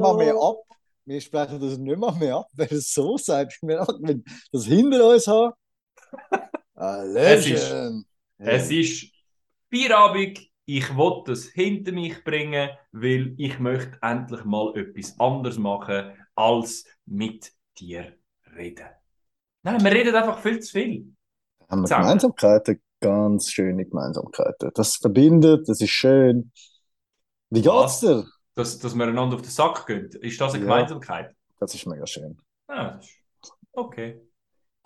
mal mehr ab. Wir sprechen das nicht mal mehr ab, wenn es so sagt. Wenn das hinter uns haben. Es ist-. Es ist Feierabend. Ich will das hinter mich bringen, weil ich möchte endlich mal etwas anderes machen, als mit dir reden. Nein, wir reden einfach viel zu viel. haben wir Zusammen. Gemeinsamkeiten, ganz schöne Gemeinsamkeiten. Das verbindet, das ist schön. Wie geht's dir? Dass, dass wir einander auf den Sack gehen. Ist das eine Ja. Gemeinsamkeit? Das ist mega schön. Ja, das ist okay.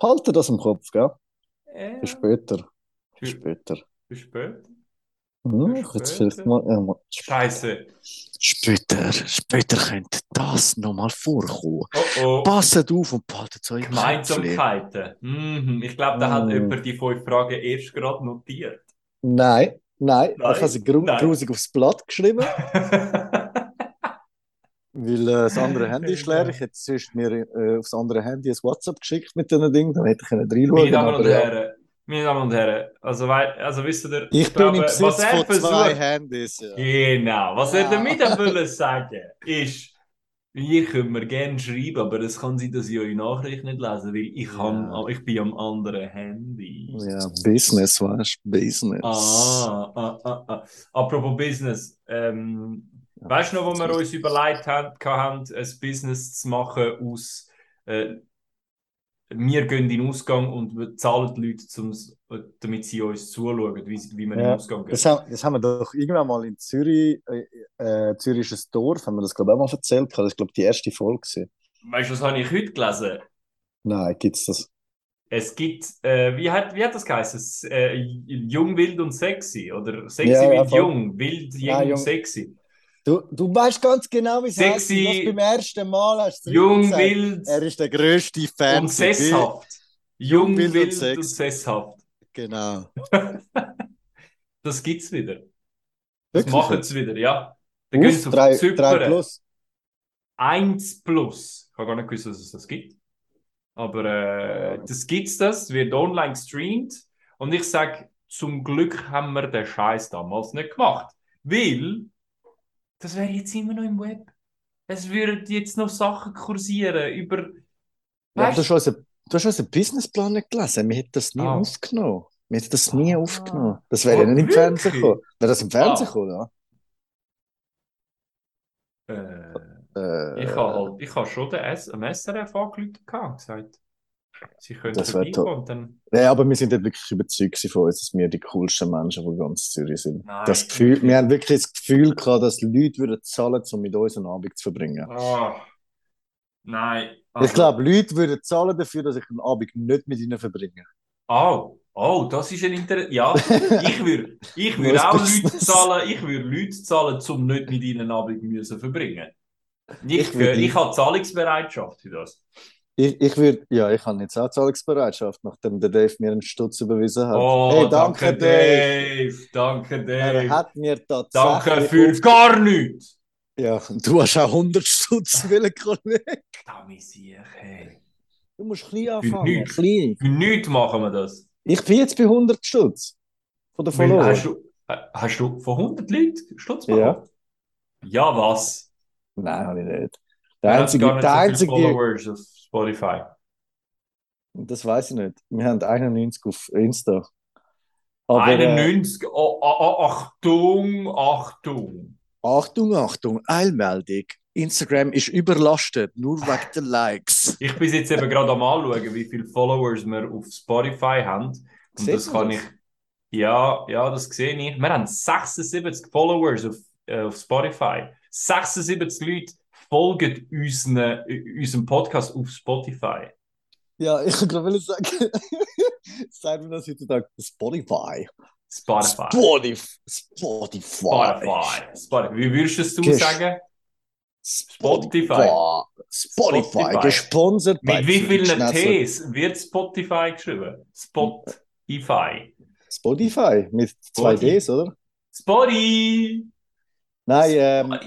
Halte das im Kopf, gell? Ja, Für später. Für Für- später. bis später. Hm, für jetzt später. vielleicht mal, ja, mal. Scheiße. Später, später könnte das nochmal vorkommen. Oh oh. Passet auf und behaltet euch Gemeinsamkeiten. Mhm. Ich glaube, da hat Mm. jemand die fünf Fragen erst gerade notiert. Nein, nein, Nein, ich habe sie grusig aufs Blatt geschrieben, weil äh, das andere Handy ist leer. Ich hätte sonst mir äh, aufs andere Handy ein WhatsApp geschickt mit diesen Dingen, dann hätte ich reinschauen Meine Damen und aber ja. Meine Damen und Herren, also, also wisst ihr, Ich bin glaube, im was Besitz er von zwei versucht- Handys. Ja. Genau, was er Ja. damit auch wollen sagen ist, ihr könnt mir gerne schreiben, aber es kann sein, dass ich eure Nachricht nicht lese, weil ich, Ja. ich bin am anderen Handy. Ja, Business, weißt du? Business. Ah, ah, ah, ah. Apropos Business, ähm, weißt du noch, wo wir uns überlegt haben, haben, ein Business zu machen aus, äh, wir gehen in den Ausgang und wir zahlen die Leute, zum's, damit sie uns zuschauen, wie, wie wir in den Ja, Ausgang gehen. Das haben, das haben wir doch irgendwann mal in Zürich, äh, äh, Zürich ist ein Dorf, haben wir das glaube ich auch mal erzählt. Das ist glaube ich die erste Folge. gewesen. Weißt du, was habe ich heute gelesen? Nein, gibt's das? Es gibt, äh, wie hat, wie hat das geheißen? Es, Äh, jung, wild und sexy. Oder sexy, Ja, ja, wild, jung. Wild, jung, Ja, und jung. sexy. Du, du weißt ganz genau, wie es heißt. Du hast beim ersten Mal hast du Jung, gesagt. wild Er ist der grösste Fan. und sesshaft. Jung, wild und wild und, sexy. sesshaft. Genau. Das gibt's wieder. Das machen sie wieder, ja. Dann gehen Auf, sie auf drei, Zypern. drei plus. 1 plus. Ich habe gar nicht gewusst, dass es das gibt. Aber äh, das gibt's das, wird online gestreamt. Und ich sage, zum Glück haben wir den Scheiß damals nicht gemacht. Weil, das wäre jetzt immer noch im Web. Es würden jetzt noch Sachen kursieren über. Ja, du hast unseren, du hast unseren Businessplan nicht gelesen. Wir hätten das nie Ah. aufgenommen. Wir hätten das nie Ah. aufgenommen. Das wäre ja Ah, nicht im Fernsehen gekommen. Wäre das im Fernsehen Ah. gekommen, ja? äh, Äh, ich habe halt, ich habe schon den S am SRF angerufen und gesagt, sie können Das vorbeikommen. Dann, Ja, aber wir sind dort wirklich überzeugt von uns, dass wir die coolsten Menschen von ganz Zürich sind. Nein, das Gefühl, wir haben wirklich das Gefühl gehabt, dass Leute würden zahlen, um mit uns einen Abend zu verbringen. Ah, nein. Ich also- glaube, Leute würden zahlen dafür, dass ich einen Abend nicht mit ihnen verbringe. Oh, oh, das ist ein Inter... Ja, ich würde ich würd auch. Leute zahlen, ich würde Leute zahlen, um nicht mit ihnen Abend müssen verbringen. Ich, Ich ich, ich habe Zahlungsbereitschaft für das. Ich, ich würde, ja, ich habe jetzt auch Zahlungsbereitschaft, nachdem der Dave mir einen Stutz überwiesen hat. Oh, hey, danke, Dave. Danke, Er Dave. hat mir tatsächlich. Danke für gar nichts. Ja, du hast auch 100 Stutz, willen Kollege. Muss ich, hey. Du musst klein Für anfangen. nichts. Klein. Für nichts machen wir das. Ich bin jetzt bei 100 Stutz. Von der Follower. hast, du, äh, hast du von 100 Leuten Stutz Ja. bekommen? Ja, was? Nein, habe ich nicht. Der einzige, der einzige, Spotify. das weiß ich nicht. Wir haben 91 auf Insta. Aber, äh, 91, oh, oh, oh, Achtung, Achtung. Achtung, Achtung, Eilmeldung. Instagram ist überlastet, nur wegen der Likes. Ich bin jetzt eben gerade am anschauen, wie viele Followers wir auf Spotify haben. Und Sieht das kann das? ich. Ja, ja, das sehe ich. Wir haben 76 Followers auf, äh, auf Spotify. 76 Leute folgen unseren, unserem Podcast auf Spotify. Ja, ich wollte gerade sagen, sagt man das heutzutage? Spotify. Spotify. Spotify. Spotify. Spotify. Spotify. Wie würdest du es du Gesch- sagen? Spotify. Spotify. Spotify. Gesponsert bei Mit wie vielen. Ts wird Spotify geschrieben? Spotify. Spotify. Mit zwei Spotify. Ds, oder? Spotify. Nein, ähm,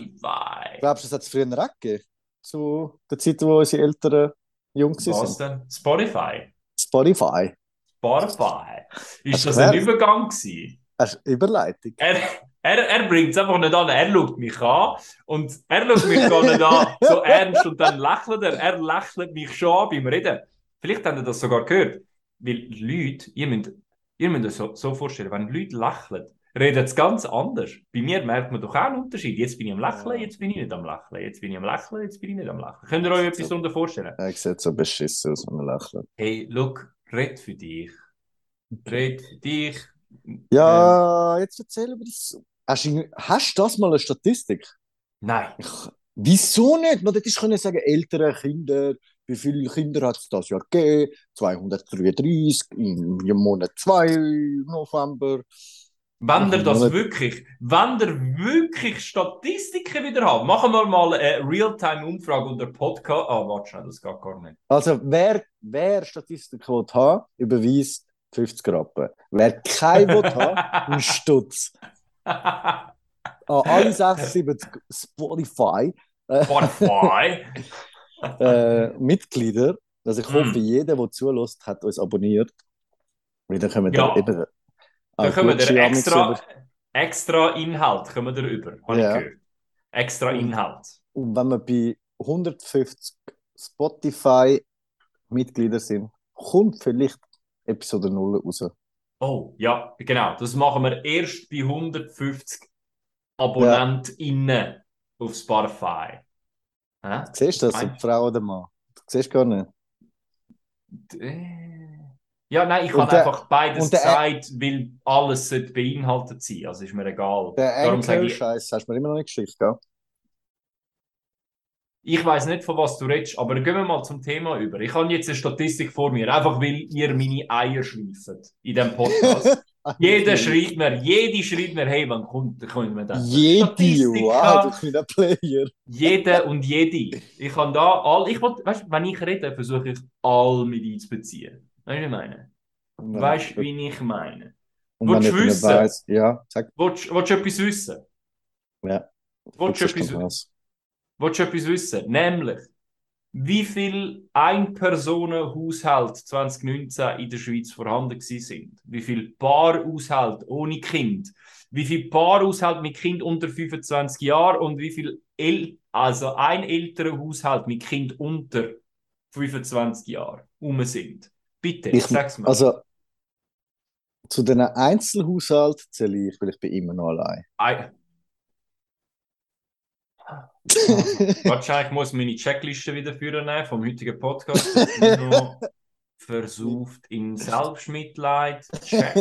glaubst du, das hat es früher auch gegeben? Zu der Zeit, wo unsere Eltern jung Was waren. denn? Spotify. Spotify. Spotify. Ist das ein? Übergang gewesen? Hast du Überleitung? Er, Er, er bringt es einfach nicht an. Er schaut mich an und er schaut mich gar nicht an, so ernst und dann lächelt er. Er lächelt mich schon an beim Reden. Vielleicht habt ihr das sogar gehört. Weil Leute, ihr müsst, ihr müsst euch so, so vorstellen, wenn Leute lächeln, reden es ganz anders. Bei mir merkt man doch auch einen Unterschied. Jetzt bin ich am Lächeln, jetzt bin ich nicht am Lächeln. Jetzt bin ich am Lächeln, jetzt bin ich nicht am Lächeln. Könnt ihr euch etwas darunter vorstellen? Er sieht so beschissen aus, wenn er lächelt. Hey, look, red für dich. Red für dich. Ja, jetzt erzähl über das. Hast du, hast du das mal eine Statistik? Nein. Ich, wieso nicht? Man hätte können sagen, ältere Kinder, wie viele Kinder hat es das Jahr gegeben? 233 im Monat 2 November. Wenn ihr das wirklich, wenn ihr wirklich Statistiken wieder habt, machen wir mal eine Realtime-Umfrage unter Podcast. Ah, warte schnell, das geht gar nicht. Also, wer, wer Statistik will haben, überweist 50 Rappen. Wer kein will haben, ein Stutz. An alle 76 Spotify äh, Spotify. äh, Mitglieder, also ich hoffe, Mm. jeder, der zulässt, hat uns abonniert. Weil dann können wir Ja. eben Dann auch kommen Amix extra, extra Inhalt kommen wir über, habe Ja. ich gehört. Extra Inhalt. Und wenn wir bei 150 Spotify-Mitglieder sind, kommt vielleicht Episode 0 raus. Oh, ja, genau. Das machen wir erst bei 150 AbonnentInnen auf Spotify. Hä? Siehst du das, ob Frau oder Mann? Du siehst gar nicht. Äh, Ja, nein, ich habe einfach beides gesagt, weil alles sollte beinhaltet sein. Also ist mir egal. Der Darum sage ich, Anchor-Scheiß hast du mir immer noch nicht geschickt, gell? ich weiß nicht, von was du redest, aber gehen wir mal zum Thema über. Ich habe jetzt eine Statistik vor mir, einfach weil ihr meine Eier schleift in diesem Podcast. Jeder schreibt mir, jede schreibt mir, hey, wann kommt, kommt mir das? Jede, wow, haben. du kleiner Player. Jede und jede. Ich kann da all, ich will, weißt, wenn ich rede, versuche ich all mit einzubeziehen. Weißt du, wie ich meine? Weißt du, wie ich meine? Und willst du wissen? weiss, ja, sag, Willst, willst du etwas wissen? ja. Willst du etwas, was? willst du etwas wissen? Nämlich, wie viel Ein-Personen-Haushalt 2019 in der Schweiz vorhanden sind? Wie viel Paarhaushalt ohne Kind? Wie viel Paarhaushalt mit Kind unter 25 Jahren und wie viel El also ein älterer Haushalt mit Kind unter 25 Jahren um sind? Bitte, Ich- sag's mir. Also, zu den Einzelhaushalten zähle ich, weil ich bin immer noch allein. Ei- Wahrscheinlich muss ich meine Checkliste wieder führen vom heutigen Podcast. Noch versucht in Selbstmitleid. Check.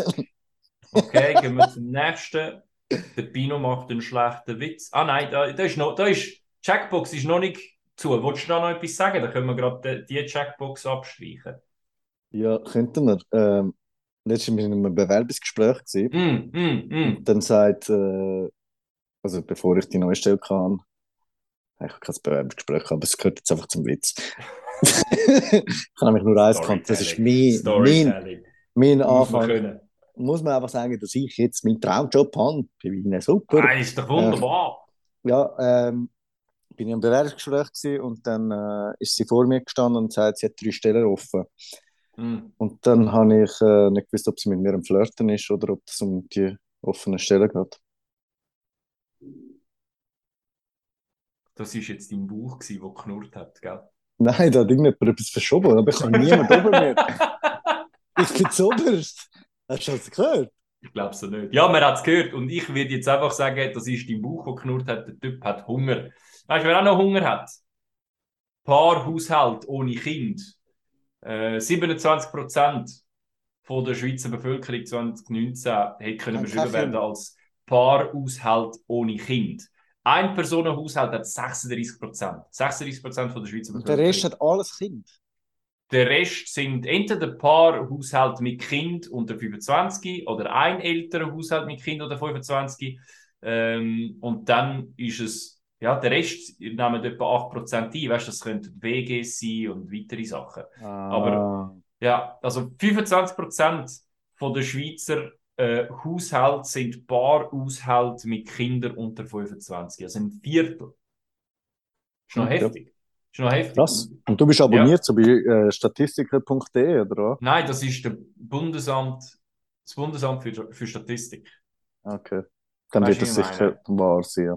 Okay, gehen wir zum nächsten. Der Pino macht einen schlechten Witz. Ah nein, da, da ist noch, da ist, Checkbox ist noch nicht zu. Willst du da noch etwas sagen? Dann können wir gerade die, die Checkbox abstreichen. Ja, könnten wir. Ähm, letztens war ich in einem Bewerbungsgespräch. Gewesen. Mm, mm, mm. Dann sagt, äh, also bevor ich die neue Stelle kam, ich habe kein Bewerbungsgespräch, gehabt, aber es gehört jetzt einfach zum Witz. ich habe nämlich nur eins gehabt, das ist mein, mein, mein Anfang. Muss man einfach sagen, dass ich jetzt meinen Traumjob habe. Bei Ihnen super. Ah, ist doch wunderbar. Ja, ähm, bin ich im Bewerbungsgespräch gewesen und dann äh, ist sie vor mir gestanden und sagt, sie hat drei Stellen offen. Mm. Und dann habe ich äh, nicht gewusst, ob sie mit mir am Flirten ist oder ob es um die offenen Stellen geht. Das war jetzt dein Bauch, gewesen, der knurrt hat, gell? Nein, da hat irgendjemand etwas verschoben, aber ich habe niemand oben mir. Ich bin zuoberst. Hast du das gehört? Ich glaube so nicht. Ja, man hat es gehört. Und ich würde jetzt einfach sagen, das ist dein Bauch, der knurrt hat. Der Typ hat Hunger. Weißt du, wer auch noch Hunger hat? Paarhaushalt ohne Kind. Äh, 27% von der Schweizer Bevölkerung 2019 hätte können beschrieben werden als Paarhaushalt ohne Kind. Ein Personenhaushalt hat 36%. 36% von der Schweizer Und Bevölkerung. der Rest hat alles Kind. Der Rest sind entweder Paarhaushalt mit Kind unter 25 oder ein älterer Haushalt mit Kind unter 25. Ähm, und dann ist es, ja, der Rest nehmen etwa 8% ein. Weißt du, das könnten WGs sein und weitere Sachen. Aber Ja, also 25% von der Schweizer äh, Haushalte sind Paarhaushalte mit Kindern unter 25. Also ein Viertel. Ist noch Ja. heftig. Ist noch heftig. krass. Und du bist abonniert so bei äh, statistiker.de, oder? Nein, das ist der Bundesamt, das Bundesamt für, für Statistik. Okay. dann Weißt wird das sicher wahr sein.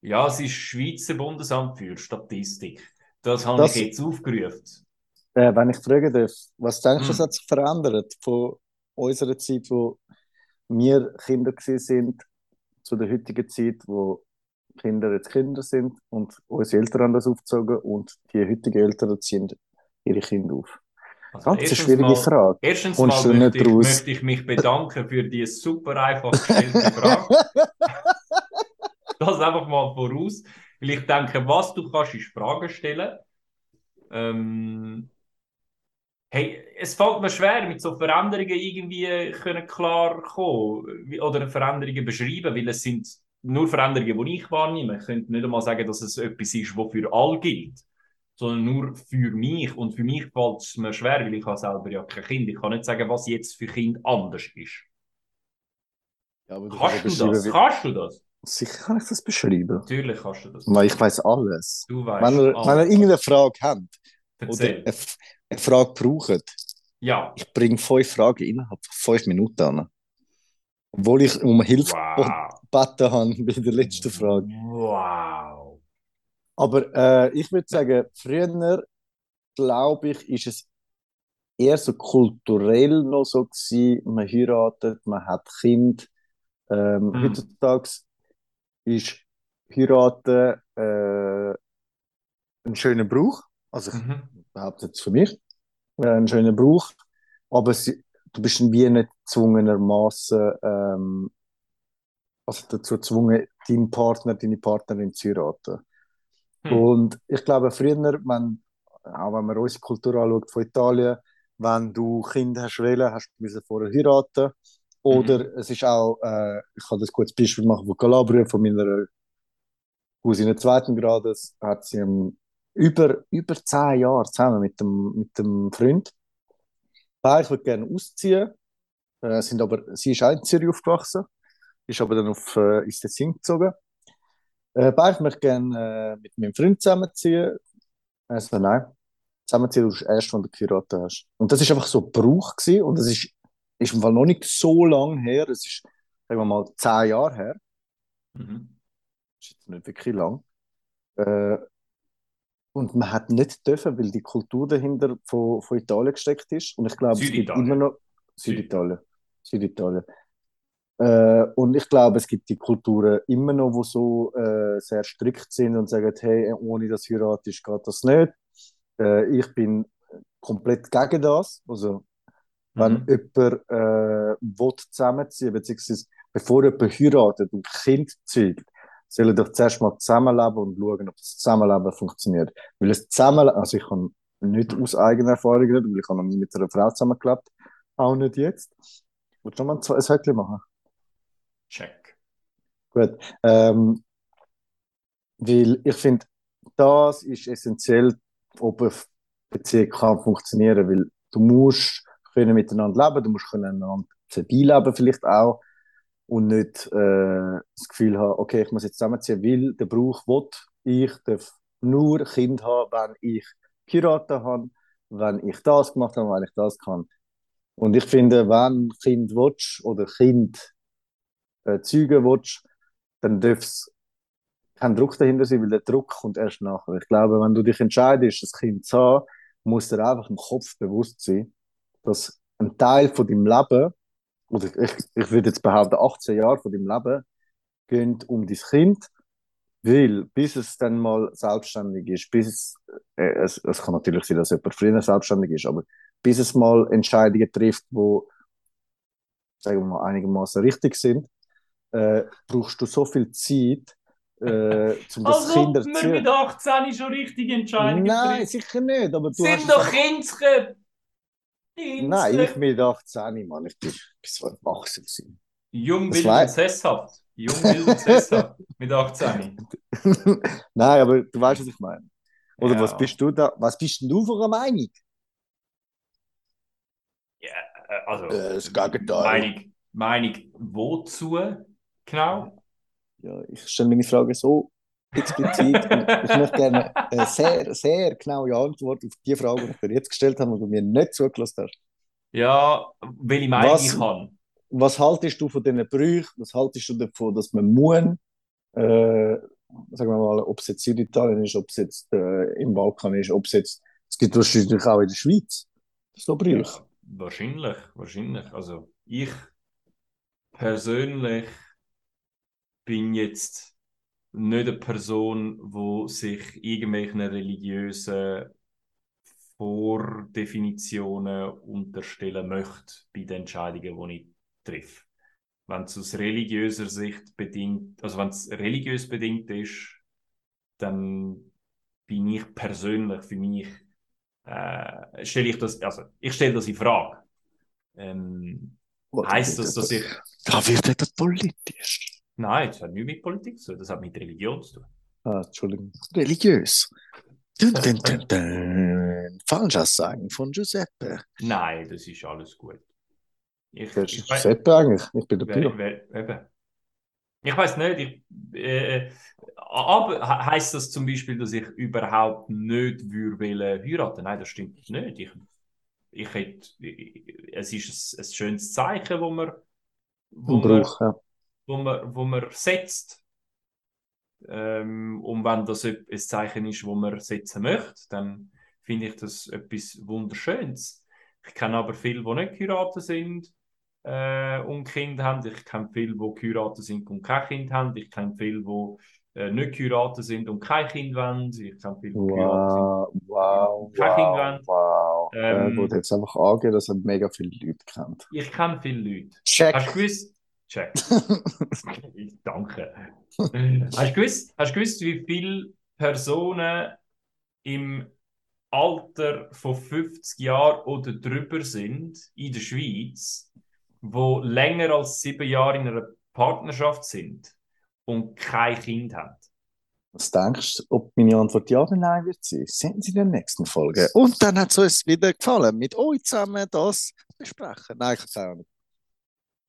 Ja, es ist Schweizer Bundesamt für Statistik. Das habe Das- ich jetzt aufgerufen. Äh, wenn ich fragen darf, was denkst du, Hm. hat sich verändert von unserer Zeit, wo wir Kinder sind, zu der heutigen Zeit, wo Kinder jetzt Kinder sind und unsere Eltern haben das aufgezogen und die heutigen Eltern ziehen ihre Kinder auf? Also Ganz eine erstens schwierige mal, Frage. Erstens Kommst mal möchte ich, möchte ich mich bedanken für die super einfach gestellte Frage. Das einfach mal voraus. Weil ich denke, was du kannst, ist Fragen stellen. Ähm, hey, es fällt mir schwer, mit so Veränderungen irgendwie können klar kommen oder Veränderungen beschreiben, weil es sind nur Veränderungen, die ich wahrnehme. Ich könnte nicht einmal sagen, dass es etwas ist, was für alle gilt, sondern nur für mich. Und für mich fällt es mir schwer, weil ich habe selber ja kein Kind. Ich kann nicht sagen, was jetzt für Kind anders ist. Ja, Kannst du das? wie- Kannst du das? Sicher kann ich das beschreiben. Natürlich kannst du das. Weil ich weiß alles. Du weißt Wenn ihr, wenn ihr alles. irgendeine Frage habt oder eine, eine Frage braucht, Ja. ich bringe fünf Fragen innerhalb von fünf Minuten an. Obwohl ich um Hilfe Wow. gebeten habe bei der letzten Frage. Wow. Aber äh, ich würde sagen, früher, glaube ich, ist es eher so kulturell noch so gewesen, man heiratet, man hat Kind. Ähm, Mhm. Heutzutage ist heiraten äh, ein schöner Brauch. Also ich Mhm. behaupte jetzt für mich, äh, ein schöner Brauch. Aber sie, du bist wie nicht gezwungenermaßen ähm, also dazu gezwungen, deinen Partner, deine Partnerin zu heiraten. Hm. Und ich glaube, früher, wenn, auch wenn man unsere Kultur anschaut von Italien, wenn du Kinder hast wollen, hast du vorher heiraten. Oder Mhm. es ist auch, äh, ich kann das kurz Beispiel machen von Kalabrien, von meiner Cousine zweiten Grades, hat sie über, über zehn Jahre zusammen mit dem, mit dem Freund. Beide würden gerne ausziehen, äh, sind aber, sie ist auch in Zürich aufgewachsen, ist aber dann auf, äh, ins Tessin gezogen. Äh, beide möchten gerne äh, mit meinem Freund zusammenziehen. Also nein, zusammenziehen du erst, wenn du geheiratet hast. Und das ist einfach so Brauch gewesen, und das ist, ist im Fall noch nicht so lang her, es ist, sagen wir mal, zehn Jahre her, Mhm. ist jetzt nicht wirklich lang. Äh, und man hat nicht dürfen, weil die Kultur dahinter von, von Italien gesteckt ist. Und ich glaube, es gibt immer noch Süditalien. Süditalien. Äh, und ich glaube, es gibt die Kulturen immer noch, wo so äh, sehr strikt sind und sagen, hey, ohne das heiratest, geht das nicht. Äh, ich bin komplett gegen das. Also, wenn Mhm. jemand äh, will zusammenziehen beziehungsweise bevor jemand heiratet und Kind zeugt, sollen doch zuerst mal zusammenleben und schauen, ob das Zusammenleben funktioniert. Weil das Zusammenleben, also ich kann nicht aus eigener Erfahrung reden, weil ich habe noch nie mit einer Frau zusammengelebt, auch nicht jetzt. Willst du noch mal ein Höckchen machen? Check. Gut. Ähm, weil ich finde, das ist essentiell, ob eine Beziehung kann funktionieren, weil du musst können miteinander leben, du musst können einander vorbeileben vielleicht auch und nicht äh, das Gefühl haben, okay, ich muss jetzt zusammenziehen, weil der Brauch will, ich darf nur Kind haben, wenn ich geheiratet habe, wenn ich das gemacht habe, wenn ich das kann. Und ich finde, wenn Kind willst oder Kind äh, zeugen willst, dann darf es kein Druck dahinter sein, weil der Druck kommt erst nachher. Ich glaube, wenn du dich entscheidest, das Kind zu haben, musst du dir einfach im Kopf bewusst sein, dass ein Teil von deinem Leben, oder ich, ich würde jetzt behaupten, 18 Jahre von deinem Leben, gehen um dein Kind, weil bis es dann mal selbstständig ist, bis es, äh, es, es kann natürlich sein, dass jemand früher selbstständig ist, aber bis es mal Entscheidungen trifft, wo sagen wir mal einigermaßen richtig sind, äh, brauchst du so viel Zeit, äh, um das Als Kind zu erziehen. mit 18 schon richtige Entscheidungen Nein, treffen. sicher nicht, aber du Sind doch Kindsköpfe. Nein, ich mit 18, Mann, ich bin bis so erwachsen gewesen. Jung, wild und sesshaft. Jung, wild und sesshaft. Mit 18. Nein, aber du weißt, was ich meine. Oder Ja. was bist du da? Was bist denn du für eine Meinung? Äh, Also, Äh, das Gegenteil. Meinung, Meinung wozu? Genau. Ja, ich stelle meine Frage so explizit ich möchte gerne eine sehr, sehr genaue Antwort auf die Frage, die ich dir jetzt gestellt habe und du mir nicht zugelassen hast. Ja, welche Meinung Was? ich habe. was haltest du von diesen Brüchen? Was haltest du davon, dass man muss, äh, sagen wir mal, ob es jetzt in Italien ist, ob es jetzt äh, im Balkan ist, ob es jetzt, es gibt wahrscheinlich auch in der Schweiz so Brüche. Ja, wahrscheinlich, wahrscheinlich. Also ich persönlich bin jetzt nicht eine Person, wo sich irgendwelchen religiösen Vordefinitionen unterstellen möchte bei den Entscheidungen, die ich treffe. Wenn es aus religiöser Sicht bedingt, also wenn es religiös bedingt ist, dann bin ich persönlich für mich äh, stelle ich das, also ich stelle das in Frage. Ähm, heißt das, dass ich. Da wird etwas politisch. Nein, das hat nichts mit Politik zu tun, das hat mit Religion zu tun. Ah, Entschuldigung. Religiös. Dun, dun, dun, dun. Falschaussagen von Giuseppe. Nein, das ist alles gut. Ich, Wer ist ich weiß- Giuseppe eigentlich? Ich bin der Pio. eben. Ich weiß nicht, ich, äh, aber he- heißt das zum Beispiel, dass ich überhaupt nicht würde heiraten? Nein, das stimmt nicht. Ich, ich hätte, es ist ein, ein schönes Zeichen, wo man, wo man, ja. Wo man, wo man setzt. Ähm, und wenn das ein Zeichen ist, wo man setzen möchte, dann finde ich das etwas Wunderschönes. Ich kenne aber viele, die nicht geheiratet sind äh, und Kinder haben. Ich kenne viele, die geheiratet sind und kein Kind haben. Ich kenne viele, die äh, nicht geheiratet sind und kein Kind wollen. Ich kenne viele, die geheiratet sind. Wow, wow, Kein Kind wow, wollen. wow. Ähm, er wurde jetzt einfach angehen, dass er mega viele Leute kennt. Ich kenne viele Leute. Check. Hast du gewusst? Check. Ich danke. Hast du gewusst, hast du gewusst, wie viele Personen im Alter von 50 Jahren oder drüber sind in der Schweiz, wo länger als sieben Jahre in einer Partnerschaft sind und kein Kind haben? Was denkst du, ob meine Antwort ja oder nein wird sein? Sehen Sie in der nächsten Folge. Und dann hat es uns wieder gefallen, mit euch zusammen das besprechen. Nein, ich kann es auch nicht.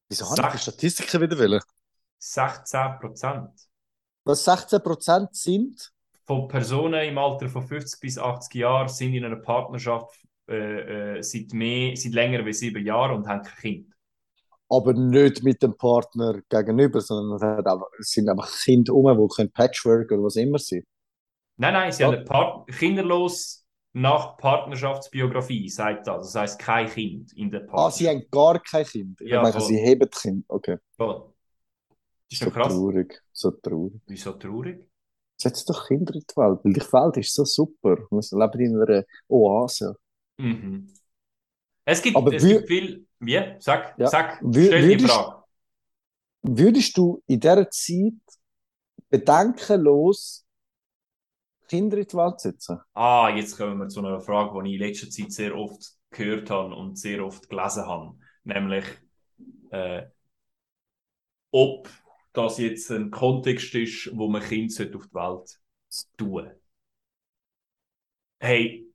Wieso habe ich die Statistiken wieder wollen? 16 Prozent Was 16% sind? von Personen im Alter von 50 bis 80 Jahren sind in einer Partnerschaft äh, äh, seit, mehr, seit länger als sieben Jahren und haben kein Kind. aber nicht mit dem Partner gegenüber, sondern es, sind einfach Kinder um, die können Patchwork oder was immer sein. Nein, nein, sie Ja. haben eine Part kinderlos nach Partnerschaftsbiografie, sagt das. Das heißt kein Kind in der Ah, Partnerschaft. sie haben gar kein Kind. Ich Ja, meine, voll. sie heben Kind. Okay, Voll. Das ist so doch krass. traurig, so traurig. Wieso traurig? Setz doch Kinder in die Welt, weil die Welt ist so super. Wir leben in einer Oase. Mhm. Es gibt, Aber es gibt viel. Wie? Sag, Ja. sag, stell die würdest- Frage. Würdest du in dieser Zeit bedenkenlos Kinder in die Welt setzen? Ah, jetzt kommen wir zu einer Frage, die ich in letzter Zeit sehr oft gehört habe und sehr oft gelesen habe. Nämlich, äh, ob das jetzt ein Kontext ist, wo man Kind auf die Welt tun Hey,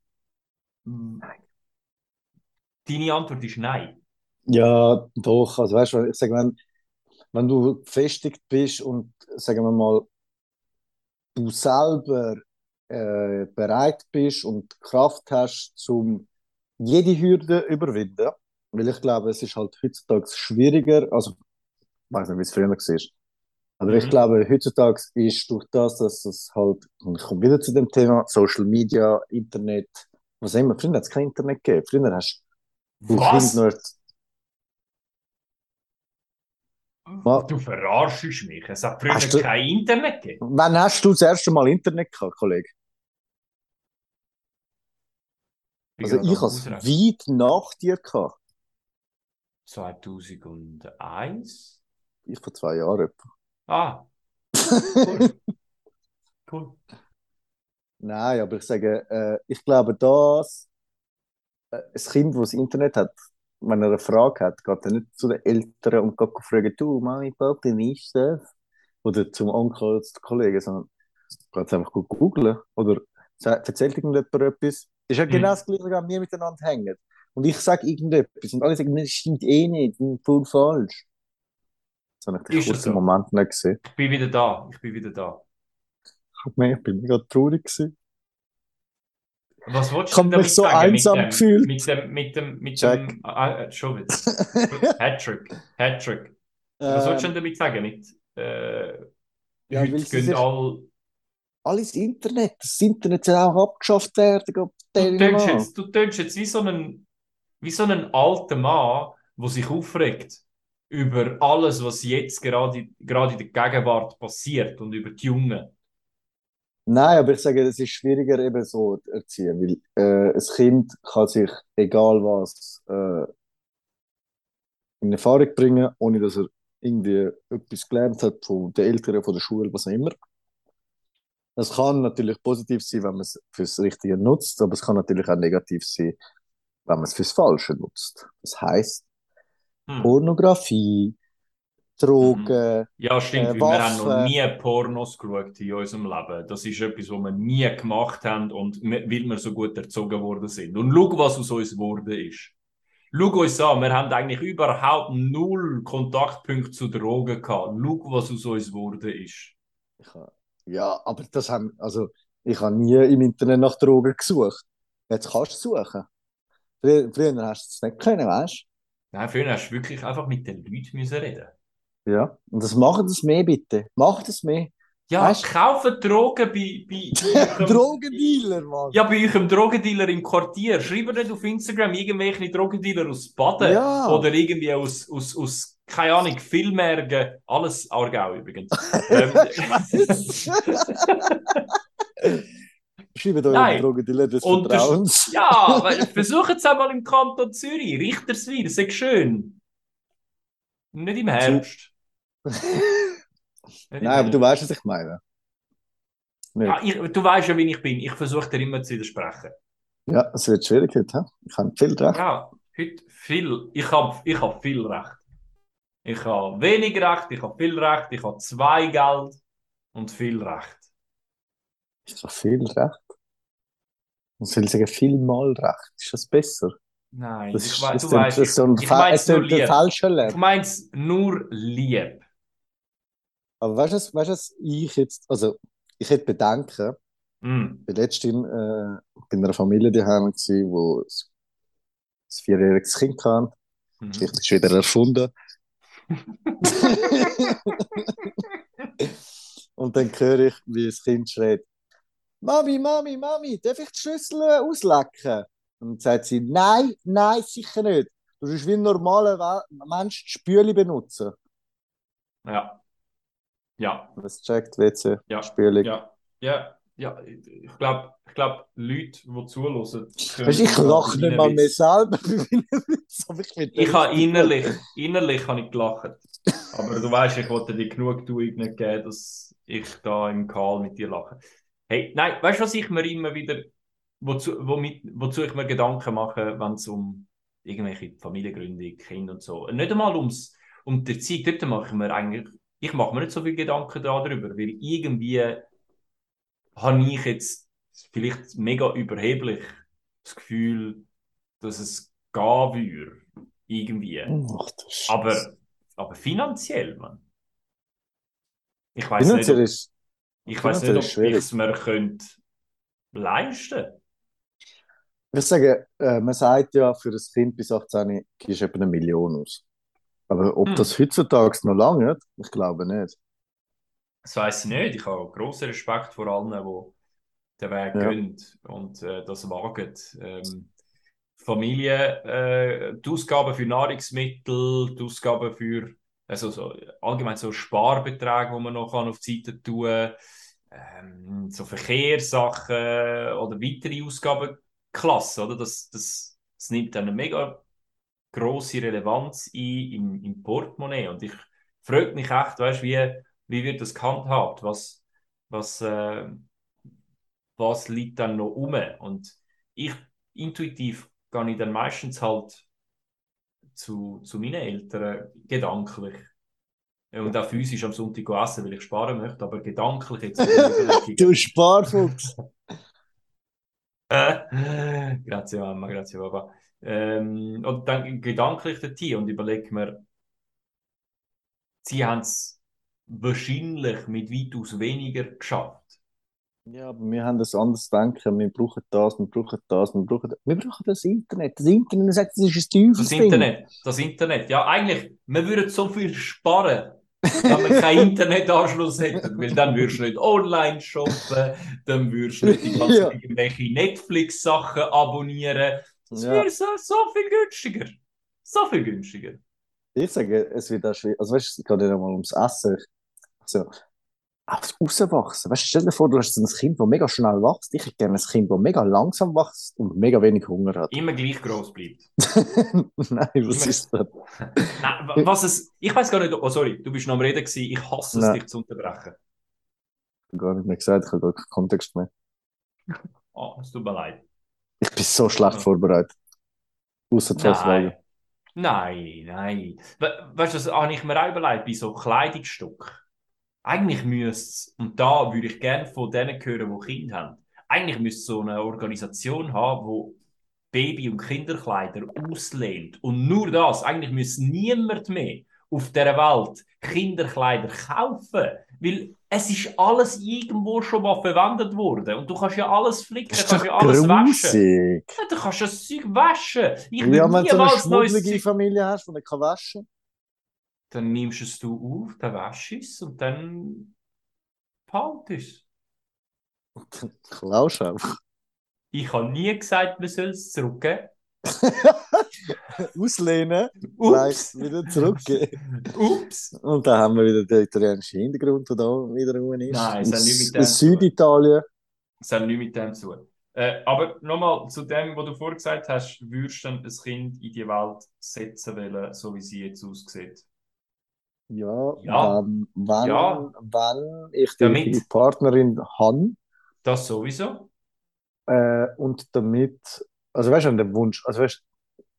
deine Antwort ist nein. Ja, doch. Also weißt du, ich sage, wenn, wenn du gefestigt bist und sagen wir mal, du selber äh, bereit bist und Kraft hast, um jede Hürde zu überwinden, weil ich glaube, es ist halt heutzutage schwieriger, also ich weiß nicht, wie es früher war, aber ich Mhm. glaube, heutzutage ist durch das, dass es halt, und ich komme wieder zu dem Thema, Social Media, Internet, was immer, früher hat es kein Internet gegeben, früher hast du? Kind nur Was? Du verarschst mich. Es hat früher du- kein Internet gegeben. Wann hast du das erste Mal Internet gehabt, Kollege? Also ich habe es weit nach dir gehabt. 2001? Ich vor zwei Jahren. etwa. Ah, cool. cool. Nein, aber ich sage, äh, ich glaube, das, äh, ein Kind, das das Internet hat, wenn er eine Frage hat, geht er nicht zu den Eltern und geht fragen, du, Mami, Papi, wie ist das? Oder zum Onkel oder zu den Kollegen, sondern geht einfach gut googlen oder erzählt irgendjemand etwas. Ist ja Mhm. genau das Gleiche, wenn wir miteinander hängen. Und ich sage irgendetwas und alle sagen, das stimmt eh nicht, das ist voll falsch. Das habe ich den Ist das kurzen so? Moment nicht gesehen. Ich bin wieder da. Ich bin wieder da. Ich bin mega traurig gewesen. Was willst hab du damit mich so sagen? einsam mit dem, gefühlt. Mit dem, mit dem, mit Check. dem, ah, äh, schon wieder. Hattrick, Hattrick. Was willst du Ähm, denn damit sagen? Mit, äh, Ja, heute gehen sich- all... alles Internet. Das Internet soll auch abgeschafft werden. Du tönst jetzt, du tönst jetzt wie so ein, wie so ein alter Mann, der sich aufregt über alles, was jetzt gerade, gerade in der Gegenwart passiert und über die Jungen. Nein, aber ich sage, es ist schwieriger eben so zu erziehen, weil äh, ein Kind kann sich, egal was, äh, in Erfahrung bringen, ohne dass er irgendwie etwas gelernt hat von den Eltern, von der Schule, was auch immer. Das kann natürlich positiv sein, wenn man es fürs Richtige nutzt, aber es kann natürlich auch negativ sein, wenn man es fürs Falsche nutzt. Das heißt, Hm. Pornografie, Drogen, Ja, stimmt, Äh, wir haben noch nie Pornos geschaut in unserem Leben. Das ist etwas, was wir nie gemacht haben und weil wir so gut erzogen worden sind. Und schau, was aus uns geworden ist. Schau uns an, wir haben eigentlich überhaupt null Kontaktpunkte zu Drogen gehabt. Schau, was aus uns geworden ist. Ja, aber das haben, also ich habe nie im Internet nach Drogen gesucht. Jetzt kannst du suchen. Früher, früher hast du es nicht können, weißt Nein, früher hast du wirklich einfach mit den Leuten müssen reden. Ja. Und das macht es mehr, bitte. Macht es mehr. Ja, Weißt- kaufen Drogen bei, bei, Drogendealer, Mann. Ja, bei eurem Drogendealer im Quartier. Schreibt nicht auf Instagram irgendwelche Drogendealer aus Baden Ja. oder irgendwie aus, aus, aus keine Ahnung, Villmergen. Alles Aargau übrigens. ähm, Schreibt euch Drogendealer des Und das- Vertrauens. ja, weil- versucht es einmal im Kanton Zürich. Richterswil, sehr schön. Nicht im Herbst. Nein, aber du weißt, was ich meine. Ja, ich, du weißt ja, wie ich bin. Ich versuche dir immer zu widersprechen. Ja, es wird schwierig heute. hä? Ich habe viel recht. Ja, heute viel. Ich habe ich hab viel Recht. Ich habe wenig Recht, ich habe viel Recht, ich habe zwei Geld und viel Recht. Ich habe viel recht. Man soll sagen, vielmal recht. Ist das besser? Nein, Das ich ist, das du weißt, das so ein ich Fa- meine es nur lieb. Ich meine es nur lieb. Aber weißt du, was- weißt du, was ich jetzt, also ich hätte Bedenken, Mm. Ich war letztens äh, bei einer Familie daheim, gewesen, wo ein vierjähriges Kind. Die Mhm. Geschichte ist wieder erfunden. Und dann höre ich, wie das Kind schreit: Mami, Mami, Mami, darf ich die Schüssel auslecken? Und dann sagt sie: Nein, nein, sicher nicht. Du musst wie ein normaler Mensch die Spüle benutzen. Ja. Ja, Das checkt WC, Ja, Spülung. ja, ja, ja. Ich glaube, ich glaub, Leute, die zuhören, Weißt, ich lache nicht mal mehr selber ich habe innerlich, innerlich habe ich gelacht. Aber du weißt, ich wollte dir Genugtuung nicht geben, dass ich da im Karl mit dir lache. Hey, nein, weißt du, was ich mir immer wieder, wozu, womit, wozu ich mir Gedanken mache, wenn es um irgendwelche Familiengründung, Kinder und so. Nicht einmal ums, um die Zeit, dort mache ich mir eigentlich, ich mache mir nicht so viel Gedanken darüber, weil irgendwie habe ich jetzt vielleicht mega überheblich das Gefühl, dass es gehen würde. Irgendwie. Ach. Aber, aber finanziell, man. Ich weiß nicht, ob, ist, ich weiß nicht, ob ich es mir könnte leisten ich sage, äh, man sagt ja, für ein Kind bis 18 gibst du etwa eine Million aus. Aber ob Hm. das heutzutage noch lange ich glaube nicht. Das weiß ich nicht. Ich habe grossen Respekt vor allen, die den Weg Ja. gehen und äh, das wagen. Ähm, Familie, äh, die Ausgaben für Nahrungsmittel, die Ausgaben für also so, allgemein so Sparbeträge, die man noch kann auf die Seite tun kann, ähm, so Verkehrssachen oder weitere Ausgabenklassen, oder? Das, das, das nimmt dann mega grosse Relevanz ein im, im Portemonnaie. Und ich frage mich echt, weißt, wie, wie wird das gehandhabt? Was, was, äh, was liegt dann noch um? Und ich intuitiv gehe ich dann meistens halt zu, zu meinen Eltern gedanklich. Und auch physisch am Sonntag essen, weil ich sparen möchte, aber gedanklich jetzt. Du Sparfuchs! Äh, grazie Mama, grazie Papa. Ähm, und dann gedanklich dorthin und überlege mir, sie haben es wahrscheinlich mit weitaus weniger geschafft. Ja, aber wir haben das anders denken. Wir brauchen das, wir brauchen das, wir brauchen das. Wir brauchen das Internet. Das Internet sagt, das ist ein Das Teufelsding. Internet, das Internet. Ja, eigentlich, wir würden so viel sparen, wenn wir keinen Internetanschluss hätten. Weil dann würdest du nicht online shoppen, dann würdest du nicht die ganzen Ja. irgendwelche Netflix-Sachen abonnieren. Das Ja. wäre so, so viel günstiger. So viel günstiger. Ich sage, es wird auch schwierig. Also, weißt du, es geht nicht einmal ums Essen. Also, das Rauswachsen. Weißt du, stell dir vor, du hast ein Kind, das mega schnell wächst. Ich hätte gerne ein Kind, das mega langsam wächst und mega wenig Hunger hat. Immer gleich groß bleibt. Nein, was ist das? Nein, wa- was es, ich weiß gar nicht, oh sorry, du bist noch am Reden gewesen. Ich hasse es, Nein. dich zu unterbrechen. Ich habe gar nicht mehr gesagt, ich habe gar keinen Kontext mehr. Oh, es tut mir leid. Ich bin so schlecht Ja. vorbereitet. Außer die Nein. Frage. Nein, nein. We weißt du, das habe ich mir auch überlegt, bei so Kleidungsstück. Eigentlich müsste es, und da würde ich gerne von denen hören, die Kinder haben, eigentlich müsste es so eine Organisation haben, wo Baby- und Kinderkleider auslehnt. Und nur das, eigentlich müsste niemand mehr auf der Welt Kinderkleider kaufen, weil es ist alles irgendwo schon mal verwendet worden. Und du kannst ja alles flicken, ist kannst ja alles waschen. Ja, du kannst das Zeug waschen. Ich Ja, wenn du so eine schmuddelige. Familie hast, die nicht kann waschen Dann nimmst du es du auf, dann wäschst du es und dann behaltest du es. kann, klaust du einfach. Ich habe nie gesagt, man soll es zurückgeben. Auslehnen, Ups. wieder zurückgeben. Ups. Und dann haben wir wieder den italienischen Hintergrund, der da wieder rum ist. Nein, es hat nichts mit dem aus. Süditalien. Das hat nichts mit dem zu. Äh, aber nochmal zu dem, was du vorher gesagt hast, würdest du ein Kind in die Welt setzen wollen, so wie sie jetzt aussieht? Ja, Ja. Wenn, wenn, Ja. wenn ich die Damit. richtige Partnerin habe Das sowieso. äh, und damit, also weißt du, der Wunsch, also weißt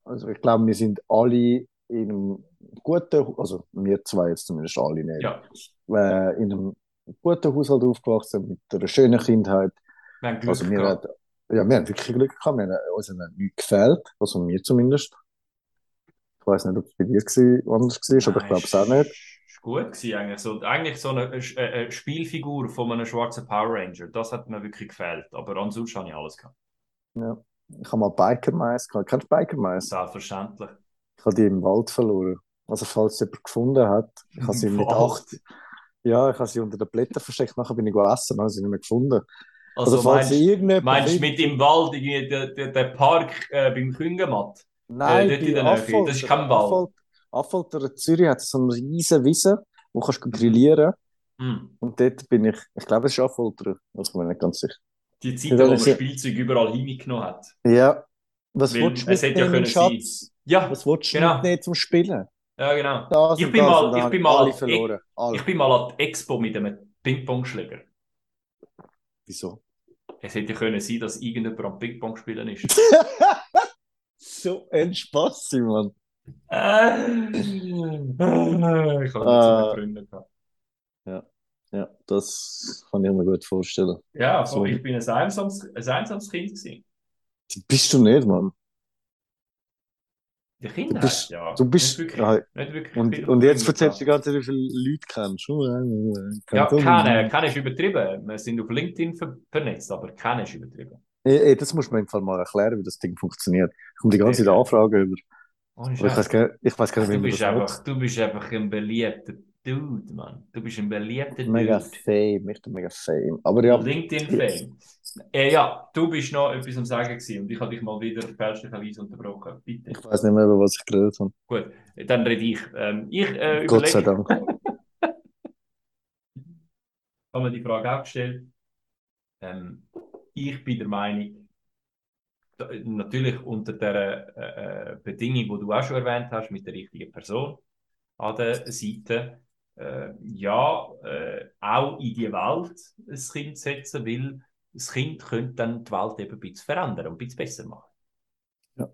also ich glaube, wir sind alle in einem guten, also wir zwei jetzt zumindest alle nicht, Ja, äh, in einem guten Haushalt aufgewachsen, mit einer schönen Kindheit. wir haben Glück Also wir, gehabt. ja, wir haben wirklich Glück gehabt, wir haben, uns nichts gefehlt, also mir zumindest. Ich weiß nicht, ob es bei dir gewesen, anders war, aber ich glaube es auch nicht. ist gut gewesen, eigentlich. So, eigentlich so eine, äh, äh, Spielfigur von einem schwarzen Power Ranger. Das hat mir wirklich gefehlt. Aber ansonsten habe ich alles gehabt. Ja. Ich habe mal Biker Mice gehabt. Kennst du Biker Mice? Selbstverständlich. Ich habe die im Wald verloren. Also falls jemand gefunden hat, ich habe sie mit acht, ja, ich habe sie unter den Blättern versteckt, nachher bin ich essen, habe sie nicht mehr gefunden. Also, Also, falls meinst, irgendjemand meinst du mit im Wald irgendwie der Park äh, beim Küngenmatt? Nein, äh, dort in der Nähe. Das ist kein Wald. Affolter, Zürich hat so eine riesen Wiese, wo kannst du grillieren Hm. und dort bin ich, ich glaube es ist Affolter, das bin ich mir nicht ganz sicher. Die Zeit, wo man das Spielzeug überall hingenommen hat. Ja, was Weil willst du hätte ja mitnehmen, können Schatz? Ja, Was willst du Genau. mitnehmen zum Spielen? ja genau. Das Ich bin das mal- ich bin mal- ich- verloren. Alle. Ich bin mal an die Expo mit einem Ping-Pong-Schläger. Wieso? Es hätte ja können sein, dass irgendjemand am Ping-Pong spielen ist. so ein Spaß, Mann. Äh, ich habe so Ah. Freunde gehabt. Ja, das kann ich mir gut vorstellen. Ja, So. ich bin ein einsames, ein einsames Kind gewesen. Bist du nicht, Mann? Die Kinder Du bist- ja. Du bist. Nicht wirklich, Ja, nicht wirklich und, und jetzt erzählst du die ganze Zeit, wie viele Leute kennst. Oh, Ja, keine, keine ist übertrieben. Wir sind auf LinkedIn ver vernetzt, aber keine ist übertrieben. Ey, ey, das muss man im Fall mal erklären, wie das Ding funktioniert. Ich komme die ganze Zeit. Anfragen über. Aber ich weiß gar, ich weiß gar nicht, wie Du bist, das einfach, du bist einfach ein beliebter Dude, Mann. Du bist ein beliebter Mega Dude. fame, ich bin mega fame. Aber ja, LinkedIn-Fame. Äh, ja, du bist noch etwas am Sagen gewesen und ich habe dich mal wieder fälschlicherweise unterbrochen. Bitte. ich weiß nicht mehr, über was ich geredet habe. Gut, dann rede ich. Ähm, ich äh, Gott sei Dank. habe mir die Frage auch gestellt. Ähm, ich bin der Meinung, da, natürlich unter der äh, äh, Bedingung, die du auch schon erwähnt hast, mit der richtigen Person an der Seite, äh, ja, äh, auch in die Welt ein Kind setzen, weil das Kind könnte dann die Welt eben ein bisschen verändern und ein bisschen besser machen. Ja.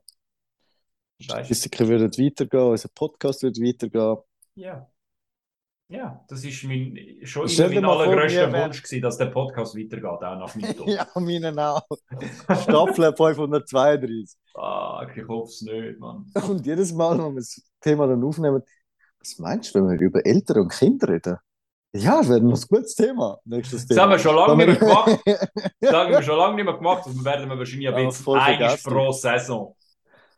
Statistiken würden weitergehen, unser Podcast wird weitergehen. Ja. Ja, das ist mein, schon Stell immer mein vor, allergrößter Wunsch gewesen, dass der Podcast weitergeht, auch nach meinem Tod. Ja, meinen auch. Staffel 532. Ah, ich hoffe es nicht, Mann. Und jedes Mal, wenn wir das Thema dann aufnehmen, was meinst du, wenn wir über Eltern und Kinder reden? Ja, das wäre ein gutes Thema. Nächstes Das Thema. haben wir schon lange nicht mehr gemacht. Das haben wir schon lange nicht mehr gemacht und werden wir wahrscheinlich Ja, voll einmal vergessen. pro Saison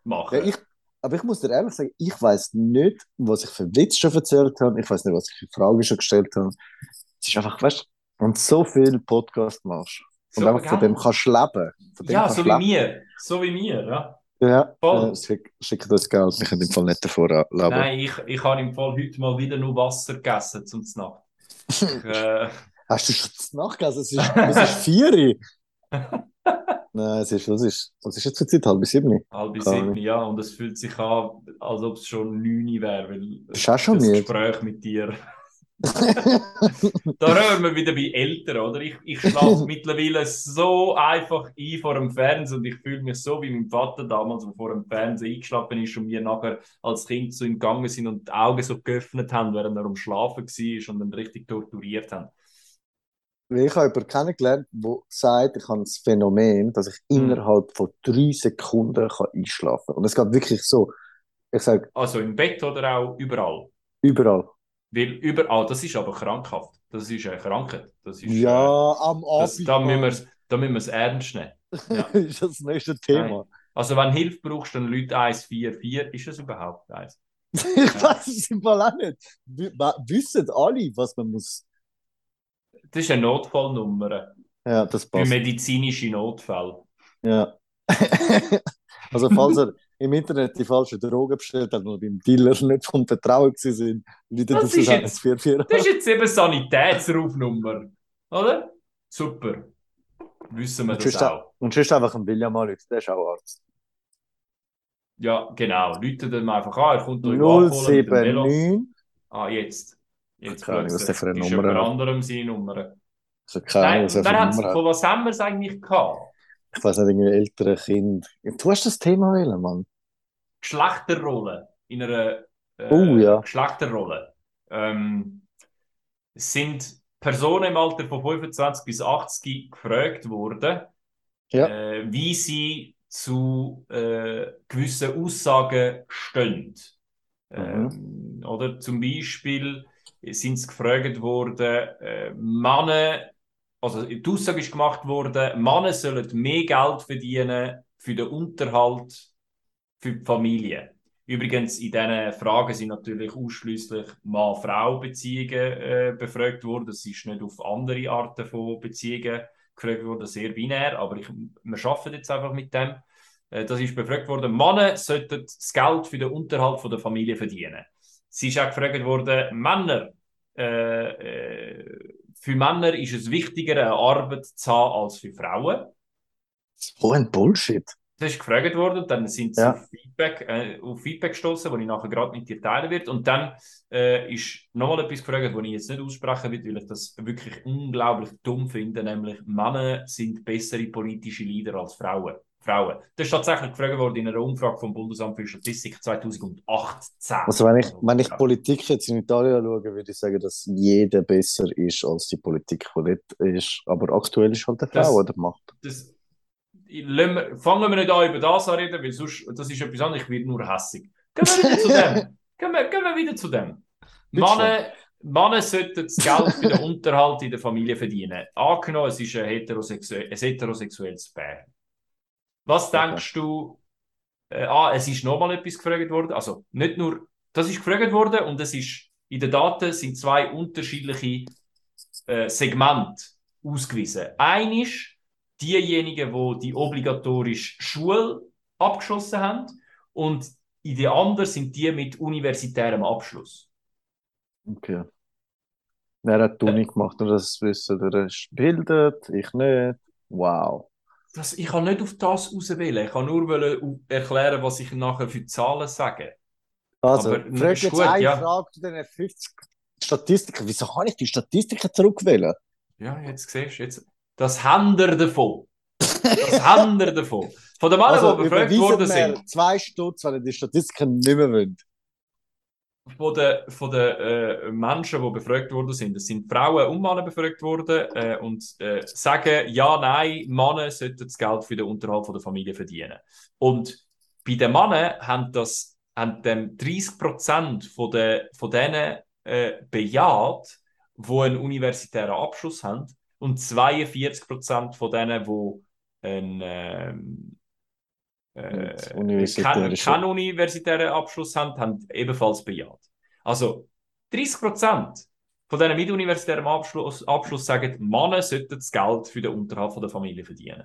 machen. Ja, ich, aber ich muss dir ehrlich sagen, ich weiß nicht, was ich für Witz schon erzählt habe. Ich weiß nicht, was ich für Fragen schon gestellt habe. Es ist einfach, weißt du, und so viel Podcast machst und So, einfach von dem kannst du leben. Von dem ja, so du wie leben. mir. So wie mir, ja. Ja, Voll. äh, schick, schickt uns Geld. Wir können im Fall nicht davor leben. Nein, ich, ich habe im Fall heute mal wieder nur Wasser gegessen zum. Ich, äh, Hast du schon nachgegessen? Es ist, es ist vier. Nein, es ist, was ist, was ist jetzt für Zeit? Halb sieben? halb sieben, ja, und es fühlt sich an, als ob es schon neun wäre, weil Bist du auch schon das? Gespräch mit dir. Da rühren wir wieder bei Eltern, oder? Ich, ich schlafe mittlerweile so einfach ein vor dem Fernsehen und ich fühle mich so wie mein Vater damals, der vor dem Fernsehen eingeschlafen ist und wir nachher als Kind zu ihm gegangen sind und die Augen so geöffnet haben, während er am Schlafen war und dann richtig torturiert haben. Ich habe jemanden kennengelernt, der sagt, ich habe das Phänomen, dass ich Hm. innerhalb von drei Sekunden kann einschlafen kann. Und es geht wirklich so. Ich sage, Also im Bett oder auch überall. überall. Weil überall, das ist aber krankhaft. Das ist eine Krankheit. Das ist, Ja, äh, am das, Abend. da müssen wir da müssen wir es ernst nehmen. Ja. ist das nächste Thema. Also wenn Hilfe brauchst, dann Leute 144. Ist das überhaupt eins? Ich weiß es im Fall auch nicht. W wissen alle, was man muss. Das ist eine Notfallnummer Ja, das für passt. medizinische Notfälle. Ja. also, falls er im Internet die falschen Drogen bestellt hat und beim Dealer nicht vom Vertrauen sind, Leute, Das das ist ist jetzt- 144. Das ist jetzt eben Sanitätsrufnummer. Oder? Super. Wissen wir Und das auch. Und sonst einfach ein William anrufen, der ist auch Arzt. Ja, genau. Leute dann einfach an, er kommt euch abholen mit dem Velo. 079. Ah, jetzt. Jetzt Keine Ahnung, was der für eine ist Nummer jemand hat. anderem seine Nummer. Ich habe keine Ahnung, was er für eine Nummer hat. von was haben wir es eigentlich gehabt? Ich weiß nicht, irgendwie ältere Kind. Du hast das Thema wählen, Mann. Geschlechterrolle. In einer äh, Oh, ja. Geschlechterrolle. Ähm, sind Personen im Alter von 25 bis 80 gefragt worden, Ja. äh, wie sie zu äh, gewissen Aussagen stehen. Ähm, oder zum Beispiel sind sie gefragt worden, äh, Männer, also die Aussage ist gemacht worden, Männer sollen mehr Geld verdienen für den Unterhalt für die Familie. Übrigens, in diesen Fragen sind natürlich ausschließlich Mann-Frau-Beziehungen äh, befragt worden. Es ist nicht auf andere Arten von Beziehungen gefragt worden, sehr binär, aber ich, wir arbeiten jetzt einfach mit dem. Äh, das ist befragt worden, Männer sollten das Geld für den Unterhalt von der Familie verdienen. Sie ist auch gefragt worden, Männer, äh, äh, für Männer ist es wichtiger, eine Arbeit zu haben als für Frauen. So ein Bullshit. Das ist gefragt worden, dann sind sie Ja. auf Feedback, äh, auf Feedback gestoßen, das ich nachher gerade mit dir teilen werde. Und dann äh, ist nochmal etwas gefragt, das ich jetzt nicht aussprechen will, weil ich das wirklich unglaublich dumm finde, nämlich Männer sind bessere politische Leader als Frauen. Frauen. Das ist tatsächlich gefragt worden in einer Umfrage vom Bundesamt für Statistik 2018. Also, wenn ich, wenn ich. Politik jetzt in Italien schaue, würde ich sagen, dass jeder besser ist als die Politik, die dort ist. Aber aktuell ist halt eine Frau, die das macht. das, wir, fangen wir nicht an über das zu reden, weil sonst, das ist etwas anderes, ich werde nur hässig. Gehen wir wieder zu dem. Gehen wir, gehen wir wieder zu dem. Männer, Männer sollten das Geld für den Unterhalt in der Familie verdienen. Angenommen, es ist ein, heterosexu ein heterosexuelles Pär. Was denkst du? Äh, ah, es ist nochmal etwas gefragt worden. Also nicht nur, das ist gefragt worden und es ist in den Daten sind zwei unterschiedliche äh, Segmente ausgewiesen. Ein ist diejenigen, die die obligatorische Schule abgeschlossen haben und in der anderen sind die mit universitärem Abschluss. Okay. Wer hat die Uni gemacht und das Wissen? Der ist gebildet, ich nicht. Wow. Das, ich kann nicht auf das auswählen. Ich kann nur erklären, was ich nachher für Zahlen sage. Also, Aber, frag jetzt gut, eine ja. Frage zu den 50 Statistiken. Wieso kann ich die Statistiken zurückwählen? Ja, jetzt siehst du, jetzt, das haben wir davon. Das haben wir davon. Von den Männern, Also, die befragt worden sind, zwei Stutz, wenn ihr die Statistiken nicht mehr wollt. Von den, von den äh, Menschen, die befragt worden sind, es sind Frauen und Männer befragt worden äh, und äh, sagen, ja, nein, Männer sollten das Geld für den Unterhalt von der Familie verdienen. Und bei den Männern haben das haben dem 30 Prozent von, den, von denen äh, bejaht die einen universitären Abschluss haben und 42% von denen, die einen ähm, äh, keinen kein universitären Abschluss haben, haben ebenfalls bejaht. Also 30% von denen mit universitärem Abschluss, Abschluss sagen, Männer sollten das Geld für den Unterhalt von der Familie verdienen.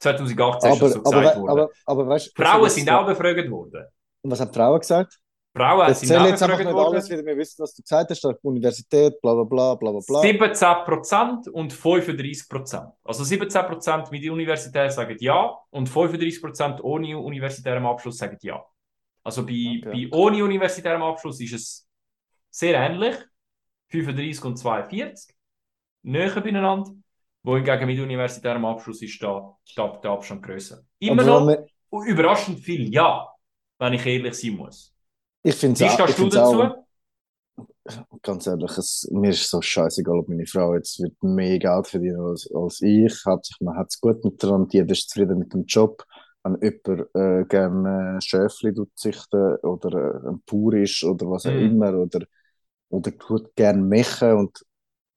2018 aber, ist das so gesagt aber, worden. Aber, aber, weißt, Frauen sind auch befragt worden. Und was haben Frauen gesagt? Frauen das sind auch jetzt einfach nicht worden. alles wieder. Wir wissen, was du gesagt hast, der Universität, bla bla bla bla bla. bla. 17% und 35%. Also 17% mit der Universität sagen ja und 35% ohne universitärem Abschluss sagen ja. Also bei, Okay. bei ohne universitärem Abschluss ist es sehr ähnlich. 35 und 42. Näher beieinander. Wohingegen mit universitärem Abschluss ist da, da der Abstand grösser. Immer Aber noch wenn wir- überraschend viel ja, wenn ich ehrlich sein muss. Ich finde Wie es auch, ich stehst du dazu? auch, ganz ehrlich, es, mir ist so scheißegal, ob meine Frau jetzt wird mehr Geld verdienen als, als ich. Hauptsächlich, man hat es gut miteinander, jeder ist zufrieden mit dem Job. Wenn jemand äh, gerne Schäfli züchten oder äh, ein Bauer ist oder was auch Mhm. immer oder, oder tut gerne Mechen und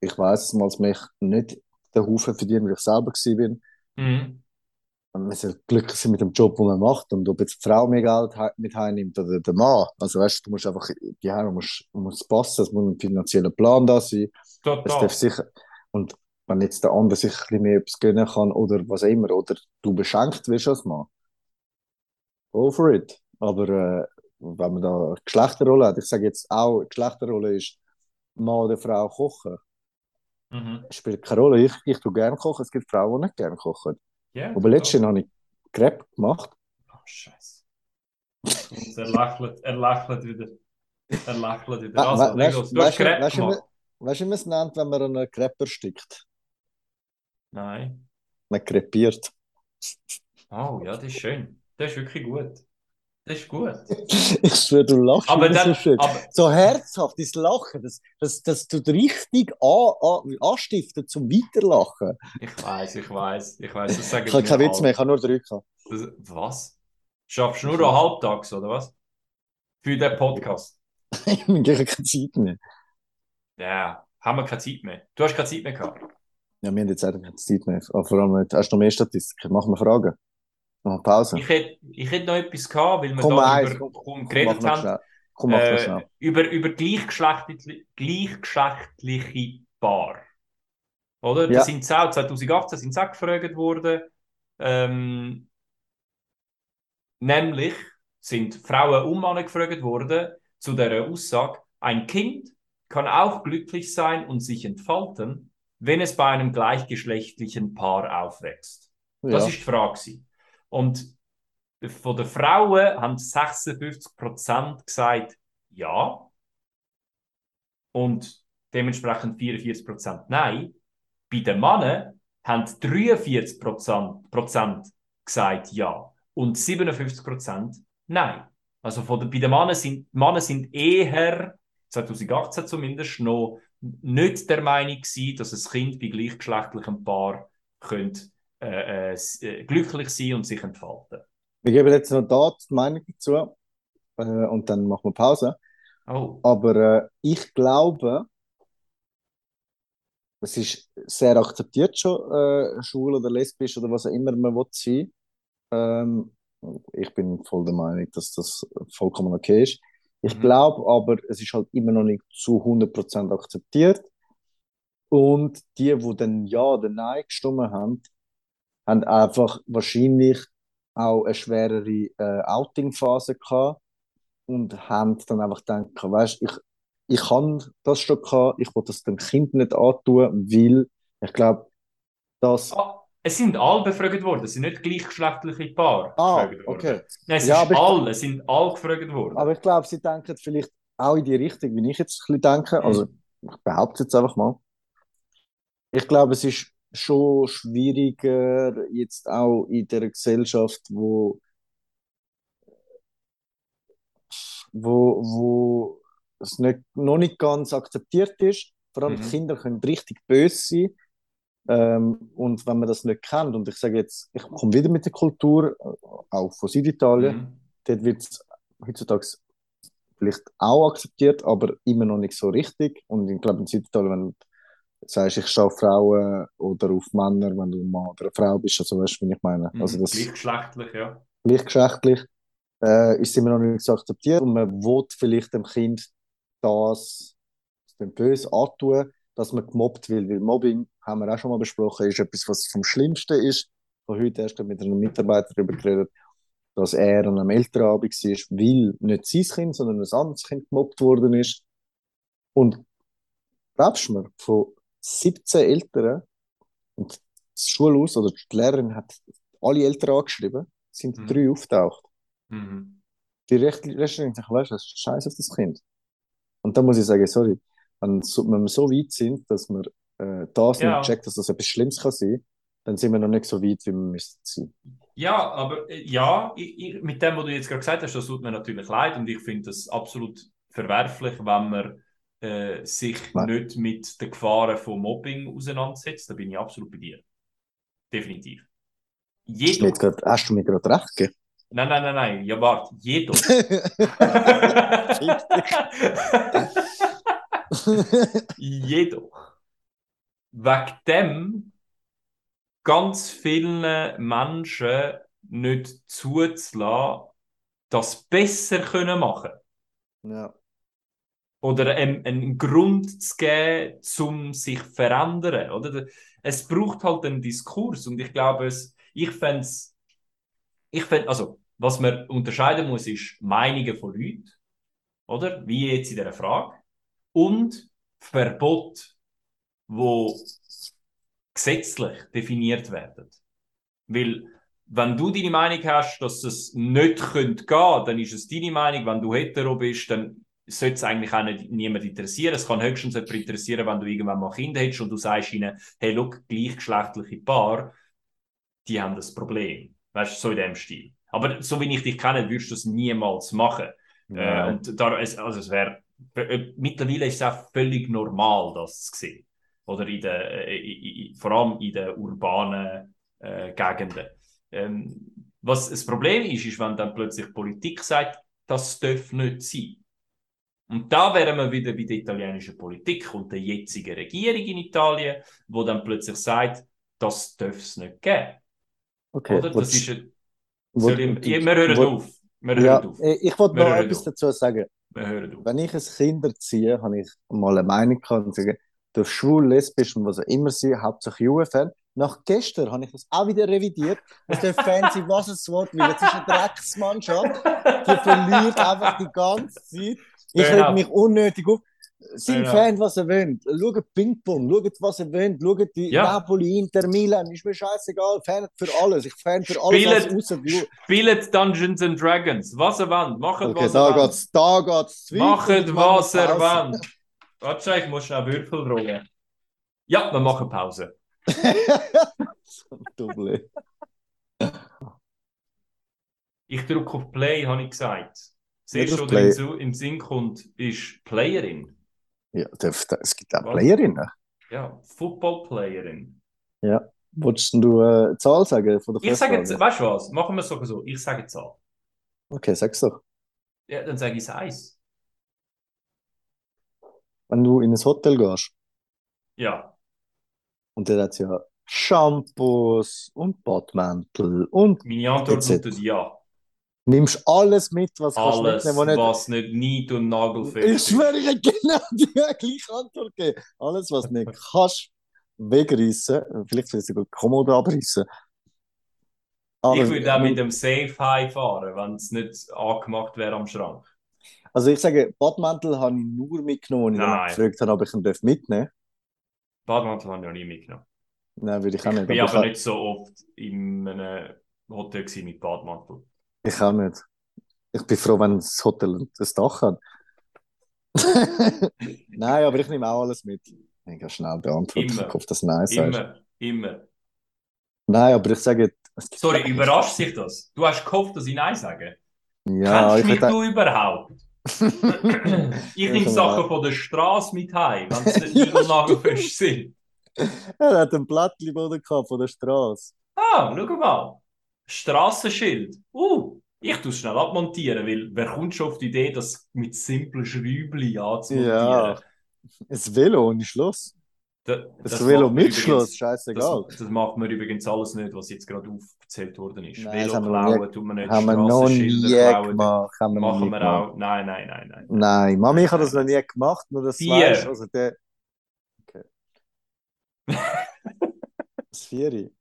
ich weiß es mal, als Mech nicht den Haufen verdienen, weil ich selber bin. Mhm. Man soll glücklich sein mit dem Job, den man macht und ob jetzt die Frau mehr Geld mit heimnimmt oder der Mann. Also weißt du, du musst einfach, die Heim muss, muss passen, es muss ein finanzieller Plan da sein. Es darf Total. sicher, und wenn jetzt der andere sich ein bisschen mehr etwas gönnen kann oder was auch immer, oder du beschenkt wirst als Mann, go for it. Aber äh, wenn man da eine Geschlechterrolle hat, ich sage jetzt auch, eine Geschlechterrolle ist Mann oder Frau kochen, Mhm. spielt keine Rolle. Ich, ich tue gerne kochen, es gibt Frauen, die nicht gerne kochen. Ja, Aber letztens habe ich Crepe gemacht. Oh, Scheiße. Er lächelt, er lächelt wieder. Er lächelt wieder. Also, we- leg weißt- los. Du hast Crepe weißt gemacht. Weißt du, wie man es nennt, wenn man einen Crepe erstickt? Nein. Man krepiert. Oh, ja, das ist schön. Das ist wirklich gut. Das ist gut. Ich schwöre, du lachst Aber wieder so dann, schön. aber, So herzhaft, das Lachen, das, das, das tut richtig an, an, anstiften zum Weiterlachen. ich weiß, ich weiß, ich weiß, das sagen Ich habe keinen Witz mehr, ich habe nur drei gehabt. Was? Schaffst du nur noch halbtags, oder was? Für den Podcast? Ich habe keine Zeit mehr. Ja, haben wir keine Zeit mehr. Du hast keine Zeit mehr gehabt. Ja, wir haben jetzt eigentlich keine Zeit mehr. Aber vor allem, hast du noch mehr Statistiken? Machen wir Fragen. Pause. Ich hätte, ich hätte noch etwas gehabt, weil wir Komm, da eins, über, komm, komm, Komm, geredet noch haben. Komm, Äh, über, über gleichgeschlechtliche, gleichgeschlechtliche Paar. Oder? Ja. Das sind sie auch, 2018 sind sie auch gefragt worden. Ähm, nämlich sind Frauen und Männer gefragt worden zu der Aussage, ein Kind kann auch glücklich sein und sich entfalten, wenn es bei einem gleichgeschlechtlichen Paar aufwächst. Das Ja. ist die Frage. Und von den Frauen haben 56% gesagt ja. Und dementsprechend 44% nein. Bei den Männern haben 43 Prozent gesagt ja. Und 57% nein. Also von den, bei den Männern sind, Männer sind eher, 2018 zumindest, noch nicht der Meinung gewesen, dass ein Kind bei gleichgeschlechtlichem Paar könnte, äh, äh, äh, glücklich sein und sich entfalten. Wir geben jetzt noch da die Meinung dazu. Äh, und dann machen wir Pause. Oh. Aber äh, ich glaube, es ist sehr akzeptiert schon, äh, schwul oder lesbisch oder was auch immer man will sein. Ähm, ich bin voll der Meinung, dass das vollkommen okay ist. Ich Mhm. glaube aber, es ist halt immer noch nicht zu 100% akzeptiert. Und die, die dann Ja oder Nein gestimmt haben, haben einfach wahrscheinlich auch eine schwerere äh, Outing-Phase gehabt und haben dann einfach gedacht, weißt, ich, ich habe das schon gehabt, ich will das dem Kind nicht antun, weil ich glaube, dass... Ah, es sind alle befragt worden, es sind nicht gleichgeschlechtliche Paare Ah, worden. okay. Nein, es Ja, ist alle, es sind alle gefragt worden. Aber ich glaube, sie denken vielleicht auch in die Richtung, wie ich jetzt ein bisschen denke. Also, ich behaupte jetzt einfach mal. Ich glaube, es ist schon schwieriger, jetzt auch in der Gesellschaft, wo, wo, wo es nicht, noch nicht ganz akzeptiert ist. Vor allem Mhm. Kinder können richtig böse sein. Ähm, und wenn man das nicht kennt, und ich sage jetzt, ich komme wieder mit der Kultur, äh, auch von Süditalien, Mhm. dort wird es heutzutage vielleicht auch akzeptiert, aber immer noch nicht so richtig. Und ich glaube, in Süditalien, wenn sagst, ich stehe auf Frauen oder auf Männer, wenn du ein Mann oder eine Frau bist, also weißt du, wie ich meine. Mhm, Also das Gleichgeschlechtlich, ja. gleichgeschlechtlich äh, ist immer noch nicht so akzeptiert und man will vielleicht dem Kind das, dem böse antun, dass man gemobbt will, weil Mobbing, haben wir auch schon mal besprochen, ist etwas, was vom Schlimmsten ist. Ich habe heute erst mit einem Mitarbeiter darüber geredet, dass er an einem Elternabend war, weil nicht sein Kind, sondern ein anderes Kind gemobbt worden ist. Und glaubst du mir, von 17 Eltern und das Schulhaus oder die Lehrerin hat alle Eltern angeschrieben, sind Mhm. drei auftaucht. Mhm. Die Recht- Richterin sagt, weißt du, das ist scheiße auf das Kind. Und da muss ich sagen, sorry, wenn, wenn wir so weit sind, dass wir äh, das Ja. nicht checkt, dass das etwas Schlimmes kann sein, dann sind wir noch nicht so weit, wie wir müssten sein. Ja, aber äh, ja, ich, ich, mit dem, was du jetzt gerade gesagt hast, das tut mir natürlich leid und ich finde das absolut verwerflich, wenn man äh, sich Nein. nicht mit den Gefahren von Mobbing auseinandersetzt. Da bin ich absolut bei dir. Definitiv. Jedoch. jetzt grad, hast du mir gerade recht gegeben? Nein, nein, nein, nein. Ja, warte. Jedoch. Jedoch. Wegen dem ganz vielen Menschen nicht zuzulassen, das besser können machen ja. Oder einen, einen Grund zu geben, um sich zu verändern. Oder? Es braucht halt einen Diskurs und ich glaube, es, ich fände ich fänd, also, was man unterscheiden muss, ist Meinungen von Leuten, oder? Wie jetzt in dieser Frage, und Verbot, wo gesetzlich definiert werden. Weil, wenn du deine Meinung hast, dass es nicht könnte gehen, dann ist es deine Meinung. Wenn du hetero bist, dann sollte es eigentlich auch nicht, niemand interessieren. Es kann höchstens jemand interessieren, wenn du irgendwann mal Kinder hättest und du sagst ihnen, hey, look, gleichgeschlechtliche Paar, die haben das Problem. Weißt du, so in dem Stil. Aber so wie ich dich kenne, würdest du es niemals machen. Äh, Nein. und da, es, also es wäre, äh, mittlerweile ist es auch völlig normal, das zu sehen. Oder in der, äh, i- i- vor allem in den urbanen äh, Gegenden. Ähm, was das Problem ist, ist, wenn dann plötzlich Politik sagt, das darf nicht sein. Und da wären wir wieder bei der italienischen Politik und der jetzigen Regierung in Italien, wo dann plötzlich sagt, das darf es nicht geben. Okay. Oder? Das ist ein, soll ich, wir hören will- auf. Wir hören Ja, auf. ich ich wollte noch etwas auf. dazu sagen. Wir hören auf. Wenn ich ein Kind erziehe, habe ich mal eine Meinung gehabt und sage, du darfst schwul, lesbisch und was auch immer sein, hauptsächlich Juve-Fan. Nach gestern habe ich das auch wieder revidiert. Es darf Fan sein, was es will, weil es ist eine Drecksmannschaft. Die verliert einfach die ganze Zeit. Ich Fair reg mich unnötig auf. Sind Fair Fan, was ihr wollt. Schaut Ping-Pong, schaut, was ihr wollt. Schaut die Ja. Napoli, Inter, Milan. Ist mir scheißegal. Fan für alles. Ich fan für alles, was Spielt- Spielt Dungeons and Dragons. Was ihr wollt. Macht Okay, was da wollt. geht's, da geht's. zu weit Macht was Pause. wollt. Warte, ich muss schnell Würfel rollen. Ja, wir machen Pause. Double. Ich drücke auf Play, habe ich gesagt. Play. in Su- im Sinn kommt, ist Playerin. Ja, es gibt auch Was? Playerinnen. Ja, Football-Playerin. Wolltest du äh, eine Zahl sagen von der Ich sage jetzt, weißt du was? Machen wir es sogar so. Ich sage Zahl. Okay, sag's doch. Ja, dann sage ich es eins. Wenn du in ein Hotel gehst Ja. und dort hat ja Shampoos und Badmäntel und Meine Antwort lautet ja. Nimmst alles mit, was kannst Alles, mitnehmen, was nicht. was nicht nied- und Ich nagelfest ist. schwöre, ich hätte genau die gleiche Antwort gegeben. Alles, was nicht kannst, wegreißen, vielleicht willst du sogar Kommode abreißen. Aber, Ich würde auch mit dem Safe High fahren, wenn es nicht angemacht wäre am Schrank. also ich sage, Badmäntel habe ich nur mitgenommen, als ich dann gefragt habe, ob ich ihn mitnehmen darf. Badmantel habe ich noch nie mitgenommen. Nein, würde ich auch Ich nicht. bin Aber aber ich, nicht so oft in einem Hotel mit Badmantel. Ich auch nicht. Ich bin froh, wenn das Hotel ein Dach hat. Nein, aber ich nehme auch alles mit. Ich habe schnell beantwortet. Immer. Ich hoffe, dass Nein sagst. Immer, immer. Nein, aber ich sage, es Sorry, überrascht sich das? Du hast gehofft, dass ich Nein sage? Ja, Kennst ich mich hätte. du überhaupt? Ich nehme Sachen von der Straße mit heim, wenn sie nicht und nagelfest sind. Er hat ein Blattli von der Straße. Ah, schau mal. Straßenschild. Uh, Ich tue es schnell abmontieren, weil wer kommt schon auf die Idee, das mit simplen Schräubchen anzumontieren? Ja. Ein Velo ohne Schluss. Da, Ein das Velo mit übrigens- Schluss, scheißegal. Das, das macht man übrigens alles nicht, was jetzt gerade aufgezählt worden ist. Nein, Velo das haben wir klauen tut man nicht, Haben wir noch nie klauen gemacht. Haben wir machen wir auch. Nein, nein, nein, nein. Nein, Mami, ich habe das noch nie gemacht, nur das Vier. weißt also der. Okay. Das Vieri.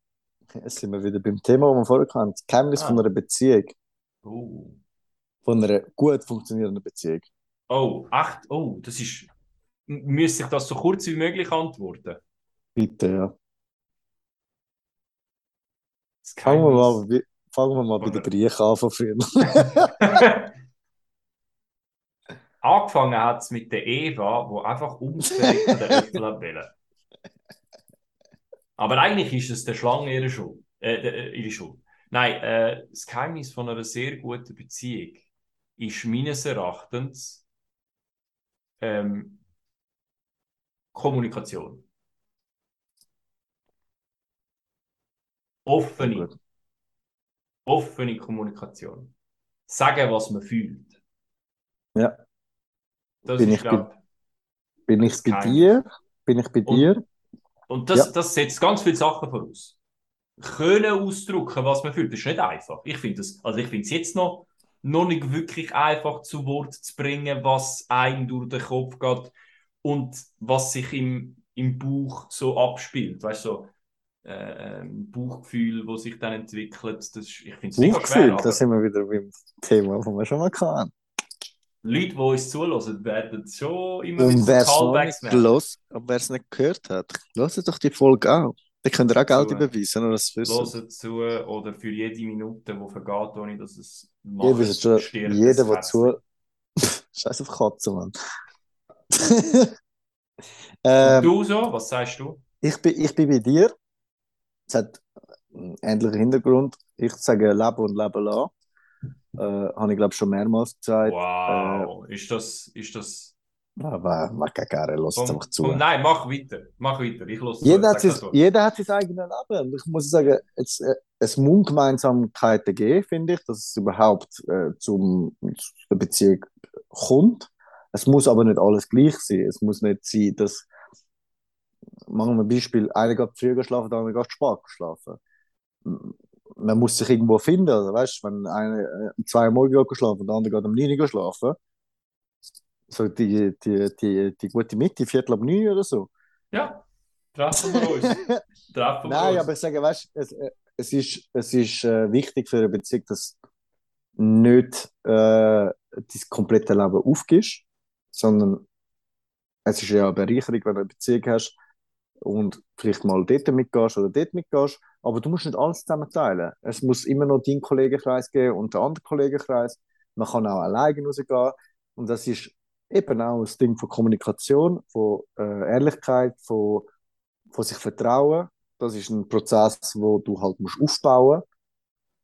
Jetzt sind wir wieder beim Thema, das wir vorher hatten. Das Geheimnis Ah. von einer Beziehung. Oh. Von einer gut funktionierenden Beziehung. oh, echt? Oh, das ist. Müsste ich das so kurz wie möglich antworten? Bitte, ja. Fangen wir mal, fangen wir mal bei den Griechen an von früher. Angefangen hat es mit der Eva, die einfach den Äpfel hat wollen. Aber eigentlich ist es der Schlange ihre Schuld. Äh, äh, ihre Schuld. Nein, äh, das Geheimnis von einer sehr guten Beziehung ist meines Erachtens ähm, Kommunikation. Offene, offene Kommunikation. Sagen, was man fühlt. Ja. Das Bin ist, ich bei- glaub, Bin ich bei dir? Bin ich bei Und- dir? Und das, Ja. das setzt ganz viele Sachen voraus. Können ausdrücken, was man fühlt, das ist nicht einfach. Ich finde es, also ich jetzt noch, noch nicht wirklich einfach zu Wort zu bringen, was einem durch den Kopf geht und was sich im, im Bauch so abspielt. Weißt du, so, äh, ähm, Bauchgefühl, wo sich dann entwickelt. Das ist, ich finde es schwer. da Aber sind wir wieder beim Thema, das wir schon mal hatten. Leute, die uns zulassen, werden schon immer Und wieder Callbacks los, aber wer es nicht gehört hat, hört doch die Folge auch. Dann könnt ihr auch Geld äh, überweisen, oder das wissen. Zu oder für jede Minute, die vergeht, ohne dass es wisst schon, stirbt jeder, der zu. Scheiß auf Katzen, Mann. ähm, Du so, was sagst du? ich, bin, ich bin bei dir. Es hat einen ähnlichen Hintergrund. Ich sage Leben und Leben lassen. Äh, habe ich, glaube schon mehrmals gesagt. Wow, ist das, ist das. Aber mag ich gerne, lass es einfach zu. komm, nein, mach weiter, mach weiter. Ich los. Jeder hat, sein, jeder hat sein eigenes Leben. Und ich muss sagen, es, äh, es muss Gemeinsamkeiten geben, finde ich, dass es überhaupt äh, zum, zu der Beziehung kommt. Es muss aber nicht alles gleich sein. Es muss nicht sein, dass, machen wir ein Beispiel, einer geht früher geschlafen, der andere geht spät geschlafen. Man muss sich irgendwo finden. Also, weißt, wenn einer um zwei Uhr morgens geht geschlafen und der andere geht um neun Uhr schlafen, so die, die, die, die gute Mitte, Viertel ab neun oder so. Ja, treffen wir uns. treffen wir Nein, uns. aber ich sage, weißt, es, äh, es ist, es ist äh, wichtig für eine Beziehung, dass nicht äh, dein komplette Leben aufgibst, sondern es ist ja eine Bereicherung, wenn du eine Beziehung hast und vielleicht mal dort mitgehst oder dort mitgehst, aber du musst nicht alles zusammen teilen. Es muss immer noch deinen Kollegenkreis geben und den anderen Kollegenkreis. Man kann auch alleine rausgehen und das ist eben auch ein Ding von Kommunikation, von äh, Ehrlichkeit, von, von sich vertrauen. Das ist ein Prozess, wo du halt musst aufbauen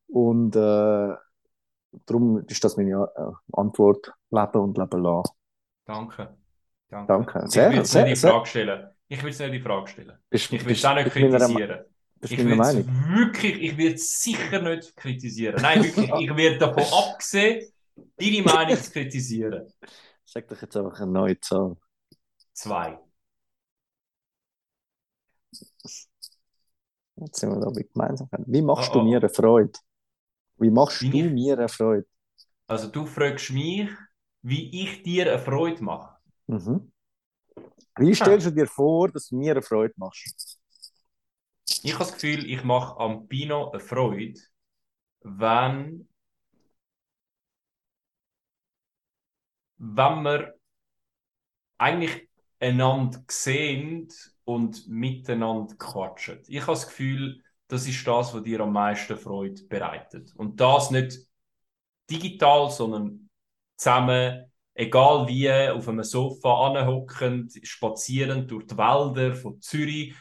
und äh, darum ist das meine äh, Antwort: Leben und Leben lassen. Danke. Danke. Danke. Ich Sehr, will es nicht die sehr. Frage stellen. Ich will es nicht die Frage stellen. Bist, Ich will es auch nicht kritisieren. Will Meinung. es wirklich, ich es sicher nicht kritisieren. Nein, wirklich, ich werde davon abgesehen, deine Meinung zu kritisieren. Sag doch jetzt einfach eine neue Zahl. Zwei. Jetzt sind wir da bei Gemeinsamkeit. Wie machst Oh, du oh. mir eine Freude? Wie machst Wie du ich- mir eine Freude? Also du fragst mich, wie ich dir eine Freude mache. Mhm. Wie stellst du dir vor, dass du mir eine Freude machst? Ich habe das Gefühl, ich mache am Pino eine Freude, wenn, wenn wir eigentlich einander sehen und miteinander quatschen. Ich habe das Gefühl, das ist das, was dir am meisten Freude bereitet. Und das nicht digital, sondern zusammen, egal wie, auf einem Sofa anhockend, spazierend durch die Wälder von Zürich,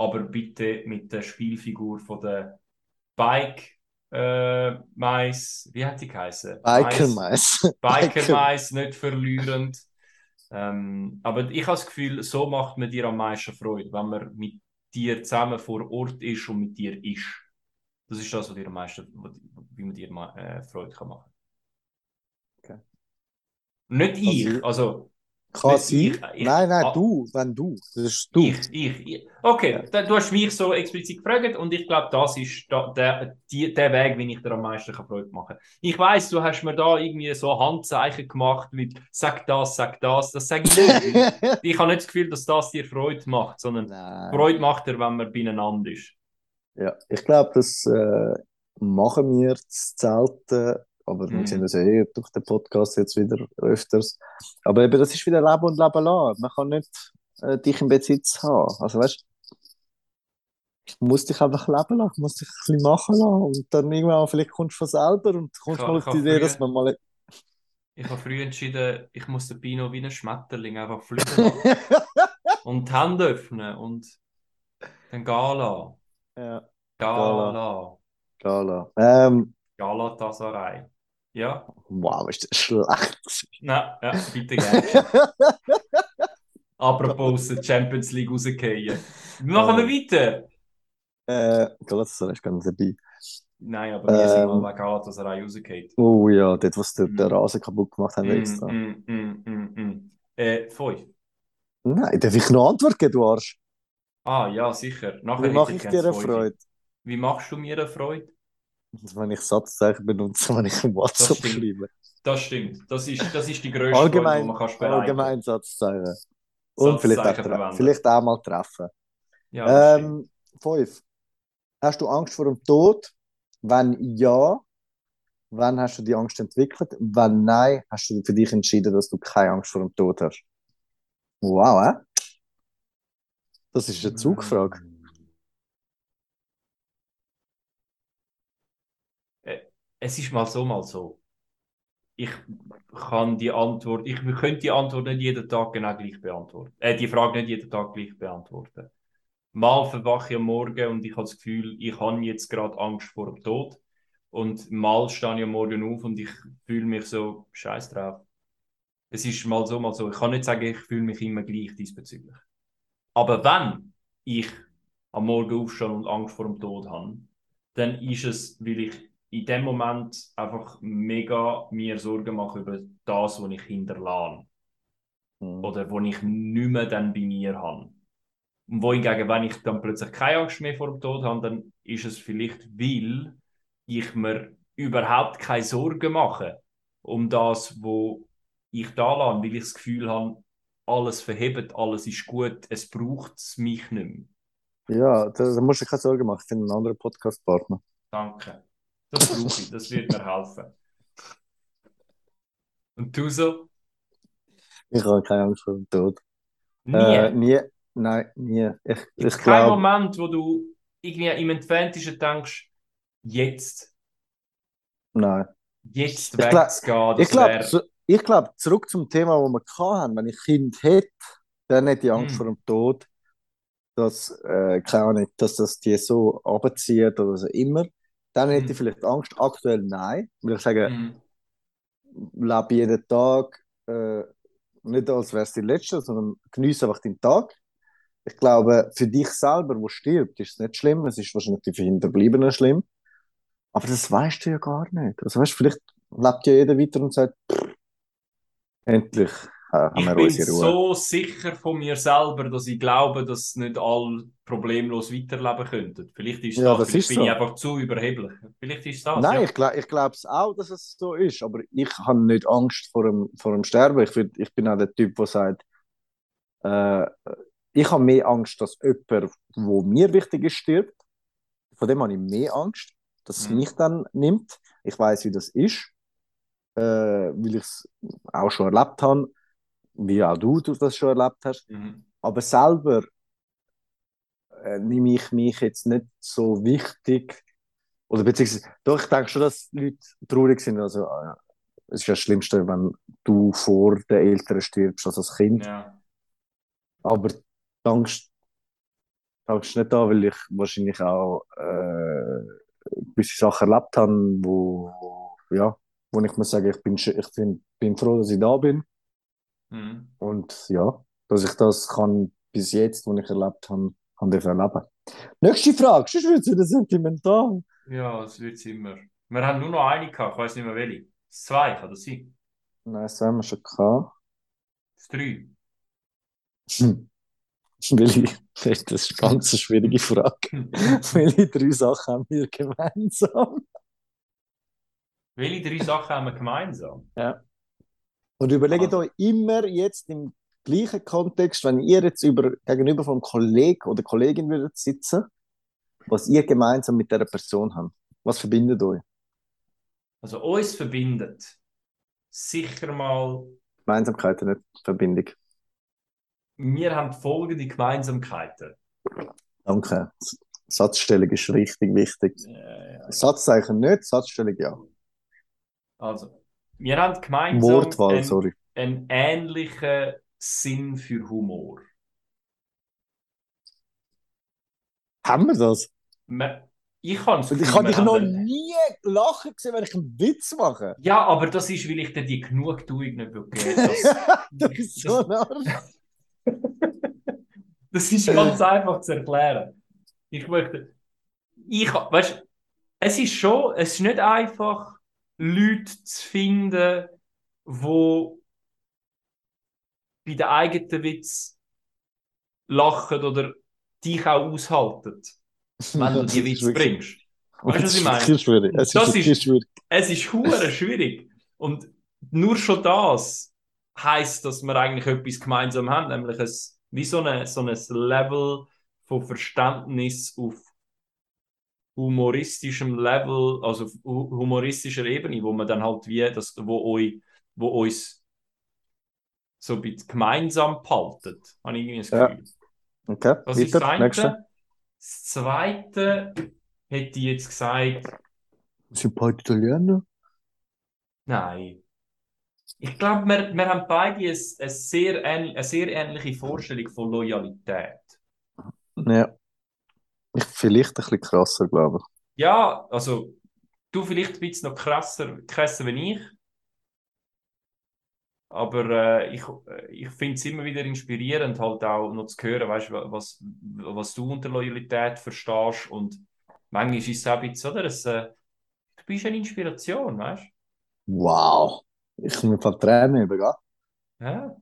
aber bitte mit der Spielfigur von der Bike äh, Mais, wie hat die geheißen? Biker Mais. Biker Mais, nicht verlierend. Ähm, aber ich habe das Gefühl, so macht man dir am meisten Freude, wenn man mit dir zusammen vor Ort ist und mit dir ist. Das ist das, was dir am meisten, wie man dir äh, Freude kann machen. Okay. Nicht ich, also Kann sein. ich, ich- nein, nein, ah. du, wenn du. Das ist du. Ich, ich, ich. Okay, da- du hast mich so explizit gefragt und ich glaube, das ist da, der, die, der Weg, wie ich dir am meisten Freude machen kann. Ich weiß, du hast mir da irgendwie so Handzeichen gemacht mit sag das, sag das. Das sage ich nicht. ich habe nicht das Gefühl, dass das dir Freude macht, sondern Nein. Freude macht dir, wenn man beieinander ist. Ja, ich glaube, das äh, machen wir zu selten, aber wir Mhm. sehen uns ja eh durch den Podcast jetzt wieder öfters. Aber eben, das ist wieder Leben und Leben lassen. Man kann nicht äh, dich im Besitz haben. Also weißt du, muss dich einfach leben lassen, muss dich ein bisschen machen lassen und dann irgendwann vielleicht kommst du von selber und kommst Ich mal auf die Idee, früher- dass man mal... Ich habe früh entschieden, ich muss den Pino wie ein Schmetterling einfach fliegen lassen und die Hände öffnen und dann lassen. ja, Gehen lassen. Gala. Ähm, Galatasaray. Ja? wow, ist das schlecht. Nein, ja, bitte gerne. Apropos Champions League rausgehen. Machen wir weiter. äh, Galatasaray ist gar nicht dabei. Nein, aber wir sind Ähm. mal wegen Galatasaray rausgefallen. Oh ja, dort, was der, der Mhm. Rasen kaputt gemacht haben, extra. Mm, mm, mm, mm, mm. Äh, fünf. Nein, darf ich noch Antwort geben, du Arsch? Ah, ja, sicher. Nachher Wie mache ich dir eine. Freude? Wie machst du mir eine Freude? Wenn ich Satzzeichen benutze, wenn ich im WhatsApp stimmt. schreibe. Das stimmt. Das ist, das ist die grösste Freude, die Allgemein, man kannst bereiten allgemein Satzzeichen. Und vielleicht auch, verwenden. vielleicht auch mal treffen. Ja, das. Ähm, fünf. Hast du Angst vor dem Tod? Wenn ja, wann hast du die Angst entwickelt? Wenn nein, hast du für dich entschieden, dass du keine Angst vor dem Tod hast? Wow, äh? Das ist eine Zugfrage. Äh, Es ist mal so, mal so. Ich kann die Antwort, ich könnte die Antwort nicht jeden Tag genau gleich beantworten. Äh, die Frage nicht jeden Tag gleich beantworten. Mal verwache ich am Morgen und ich habe das Gefühl, ich habe jetzt gerade Angst vor dem Tod. Und mal stehe ich am Morgen auf und ich fühle mich so, scheiß drauf. Es ist mal so, mal so. Ich kann nicht sagen, ich fühle mich immer gleich diesbezüglich. Aber wenn ich am Morgen aufstehe und Angst vor dem Tod habe, dann ist es, weil ich in dem Moment einfach mega mir Sorgen mache über das, was ich hinterlasse. Mhm. Oder was ich nicht mehr dann bei mir habe. Und wohingegen, wenn ich dann plötzlich keine Angst mehr vor dem Tod habe, dann ist es vielleicht, weil ich mir überhaupt keine Sorgen mache um das, wo ich da lasse, weil ich das Gefühl habe, alles verhebt, alles ist gut, es braucht mich nicht mehr. Ja, da, da musst du dir keine Sorgen machen. Ich finde einen anderen Podcast-Partner. Danke. Das brauche ich, das wird mir helfen. Und du so? Ich habe keine Angst vor dem Tod. Nie. Äh, nie. Nein, nie. Ich, ich Gibt keinen glaube, Moment, wo du irgendwie im Entferntesten denkst, jetzt, nein. jetzt Ich glaub- wegzugehen, Ich das glaube, wäre. zu, ich glaub, zurück zum Thema, wo wir hatten, wenn ich Kind hätte, dann hätte ich Angst Mm. vor dem Tod, dass, äh, keine Ahnung, dass das die so abzieht oder so immer. Dann hätte Mm. ich vielleicht Angst. Aktuell nein. Weil ich sage, Mhm. lebe jeden Tag, äh, nicht als wäre es die letzte, sondern genieße einfach den Tag. Ich glaube, für dich selber, wo stirbt, ist es nicht schlimm. Es ist wahrscheinlich für die Hinterbliebenen schlimm. Aber das weißt du ja gar nicht. Also weißt, vielleicht lebt ja jeder weiter und sagt, pff, endlich haben Ich wir bin unsere Ruhe. so sicher von mir selber, dass ich glaube, dass nicht alle problemlos weiterleben könnten. Vielleicht ist Ja, das, das ist bin so. ich einfach zu überheblich. Vielleicht ist das, Nein, ja. ich, glaub, ich glaube es auch, dass es so ist. Aber ich habe nicht Angst vor dem, vor dem Sterben. Ich, würd, ich bin auch der Typ, der sagt, äh, ich habe mehr Angst, dass jemand, wo mir wichtig ist, stirbt. Von dem habe ich mehr Angst, dass es Mhm. mich dann nimmt. Ich weiß, wie das ist, äh, weil ich es auch schon erlebt habe, wie auch du, du das schon erlebt hast. Mhm. Aber selber äh, nehme ich mich jetzt nicht so wichtig. Oder beziehungsweise, doch, ich denke schon, dass Leute traurig sind. Also, äh, es ist ja das Schlimmste, wenn du vor den Eltern stirbst, als als Kind. Ja. Aber Angst ist nicht da, weil ich wahrscheinlich auch äh, gewisse Sachen erlebt habe, wo, ja, wo ich muss sagen, ich bin, ich bin, bin froh, dass ich da bin. Mhm. Und ja, dass ich das kann bis jetzt, was ich erlebt habe, kann erleben. Nächste Frage, sonst wird es wieder sentimental. Ja, es wird immer. Wir haben nur noch eine gehabt, ich weiß nicht mehr welche. Das zwei, kann das sein? Nein, das haben wir schon gehabt. Das drei. Hm. Welche, das ist eine ganz schwierige Frage. Welche drei Sachen haben wir gemeinsam? Welche drei Sachen haben wir gemeinsam? Ja. Und überlegt euch immer jetzt im gleichen Kontext, wenn ihr jetzt über, gegenüber vom Kollegen oder Kollegin würdet sitzen, was ihr gemeinsam mit dieser Person habt. Was verbindet euch? Also uns verbindet sicher mal, Gemeinsamkeiten, nicht Verbindung. wir haben folgende Gemeinsamkeiten. Danke. Satzstellung ist richtig wichtig. Äh, Satzzeichen nicht, Satzstellung ja. Also, wir haben gemeinsam Wortwahl, einen, sorry. einen ähnlichen Sinn für Humor. Haben wir das? Ich habe Und ich habe dich noch nie lachen gesehen, wenn ich einen Witz mache. Ja, aber das ist, weil ich dir die Genugtuung nicht geben das, du bist so Arsch. das ist ganz einfach zu erklären. Ich möchte. Ich, weißt, es ist schon, es ist nicht einfach, Leute zu finden, wo bei den eigenen Witz lachen oder dich auch aushalten, wenn du die Witz bringst. Weißt du, was ich meine? Das ist schwierig. Es ist Das ist- schwierig. Es ist hure schwierig. Und nur schon das heißt, dass wir eigentlich etwas gemeinsam haben, nämlich ein, wie so, eine, so ein Level von Verständnis auf humoristischem Level, also auf hu- humoristischer Ebene, wo man dann halt wie das, wo euch, wo uns so ein bisschen gemeinsam behaltet, habe ich irgendwie das Ja. Gefühl. Okay, Das ist das eine. Nächste. Das zweite hätte ich jetzt gesagt, Sind beide Italiener? Nein. Ich glaube, wir, wir haben beide eine, eine, sehr ähn, eine sehr ähnliche Vorstellung von Loyalität. Ja. Ich, vielleicht ein bisschen krasser, glaube ich. Ja, also du vielleicht ein bisschen noch krasser, krasser wie ich. Aber äh, ich, äh, ich finde es immer wieder inspirierend, halt auch noch zu hören, weißt, wa- was, was du unter Loyalität verstehst. Und manchmal ist es auch ein bisschen, oder? Es, äh, du bist eine Inspiration, weißt Wow. Ich komme von Tränen über, gell? du? Ja?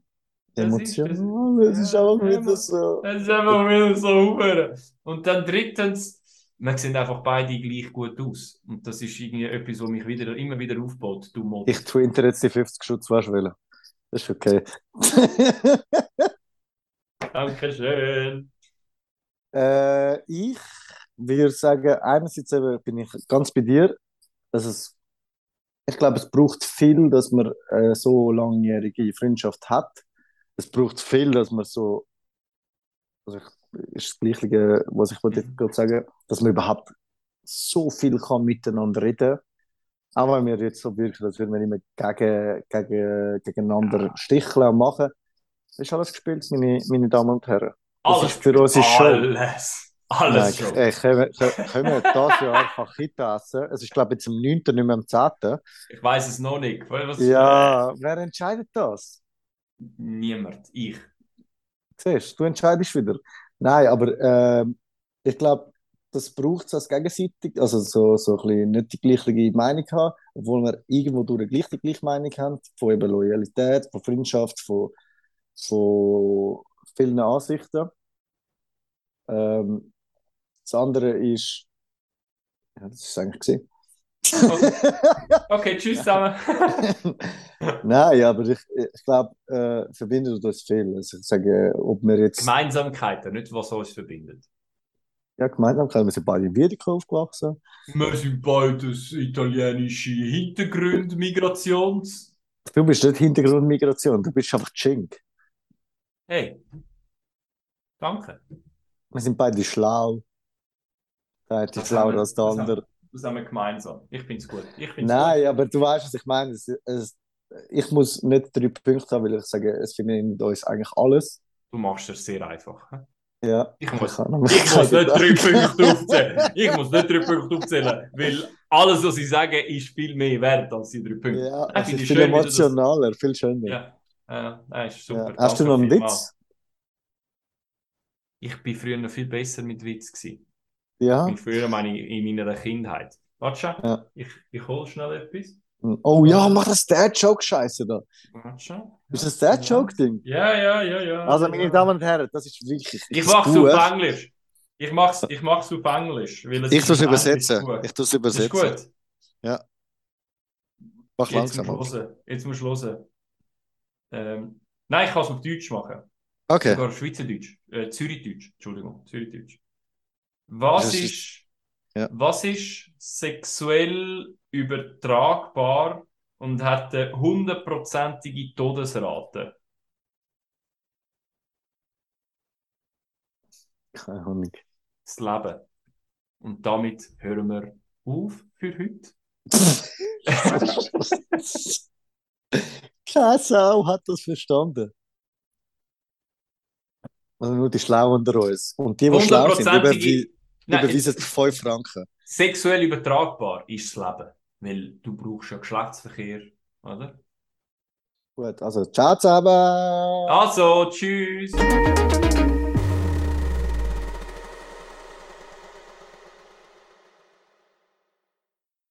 Das ist- Emotional. Es ist einfach wieder so. Das ist einfach wieder so. Und dann drittens, wir sehen einfach beide gleich gut aus. Und das ist irgendwie etwas, was mich wieder, immer wieder aufbaut. Du Mod. Ich twinter jetzt die 50 Schutz, was will. Das ist okay. Dankeschön. äh, ich würde sagen, einerseits bin ich ganz bei dir, dass es, ich glaube, es braucht viel, dass man äh, so langjährige Freundschaft hat. Es braucht viel, dass man so, also ich, ist das Gleiche, was ich wollte gerade sagen, dass man überhaupt so viel kann miteinander reden. Auch wenn wir jetzt so wirken, als würden wir immer gegen, gegen, gegeneinander sticheln und machen. Das ist alles gespielt, meine, meine Damen und Herren. Das Alles. ist für unsere Show. Alles. Alles Nein, schon. ey, können, wir- können wir das Jahr Fachita essen? Es ist, glaube ich, jetzt am 9., nicht mehr am 10. Ich weiß es noch nicht. Was, Ja, wer entscheidet das? Niemand. Ich. Siehst du, entscheidest wieder. Nein, aber ähm, ich glaube, das braucht es als gegenseitig, also so, so ein bisschen nicht die gleiche Meinung haben, obwohl wir irgendwo durch gleich die gleiche Meinung haben, von eben Loyalität, von Freundschaft, von, von vielen Ansichten. Ähm, das andere ist, ja, das ist eigentlich gesehen. Okay, tschüss zusammen. Nein, aber ich, ich glaube, äh, verbindet uns viel. Also ich sage, ob wir jetzt Gemeinsamkeiten, nicht was uns verbindet. ja, Gemeinsamkeit, wir sind beide in Wiedeke aufgewachsen. Wir sind beides italienische Hintergründe, Migrations. Du bist nicht Hintergrundmigration, du bist einfach Chink. Hey. Danke. Wir sind beide schlau. Der eine ist Das schlauer als der das andere. Wir gemeinsam. Ich finde es gut. Ich find's Nein, aber du weißt, was ich meine. Es, es, ich muss nicht drei Punkte haben, weil ich sage, es verbindet uns eigentlich alles. gut. Du machst es sehr einfach. Ja, Ich muss, noch ich muss nicht drei Punkte aufzählen. Ich muss nicht drei Punkte aufzählen, weil alles, was ich sage, ist viel mehr wert als die drei Punkte. Ja, es ist ich viel schön, du das- emotionaler, viel schöner. Ja, ja, nein, ist super. Ja. Hast du noch einen. Witz? Ich bin früher noch viel besser mit Witz gewesen. Ja. Mit früher meine ich in meiner Kindheit. Warte schon, Ja. ich, ich hole schnell etwas. Oh ja, mach das Dad-Joke-Scheiße da. Warte schon. Ist das Dad-Joke-Ding? Ja, ja, ja, ja. Also, ja. meine Damen und Herren, das ist wirklich. Ich mach's Buch- auf Englisch. Ich mach's, ich mach's auf Englisch. Weil es Ich Englisch übersetzen. gut. Ich es Das ist übersetzen. gut. Mach Jetzt langsam. musst. Jetzt musst du hören. Ähm, nein, ich kann es auf Deutsch machen. Okay. Sogar auf Schweizerdeutsch. Äh, Zürichdeutsch. Entschuldigung, Zürichdeutsch. Was ist- ist, ja. was ist sexuell übertragbar und hat eine hundertprozentige Todesrate? Keine Ahnung. Das Leben. Und damit hören wir auf für heute. Keine Sau hat das verstanden. Also nur die Schlauen unter uns. Und die, die schlau sind, überwi Hundertprozentige. Nein, überweisen jetzt- 5 Franken. Sexuell übertragbar ist das Leben. Weil du brauchst ja Geschlechtsverkehr, oder? Gut, also ciao zusammen. Also, tschüss!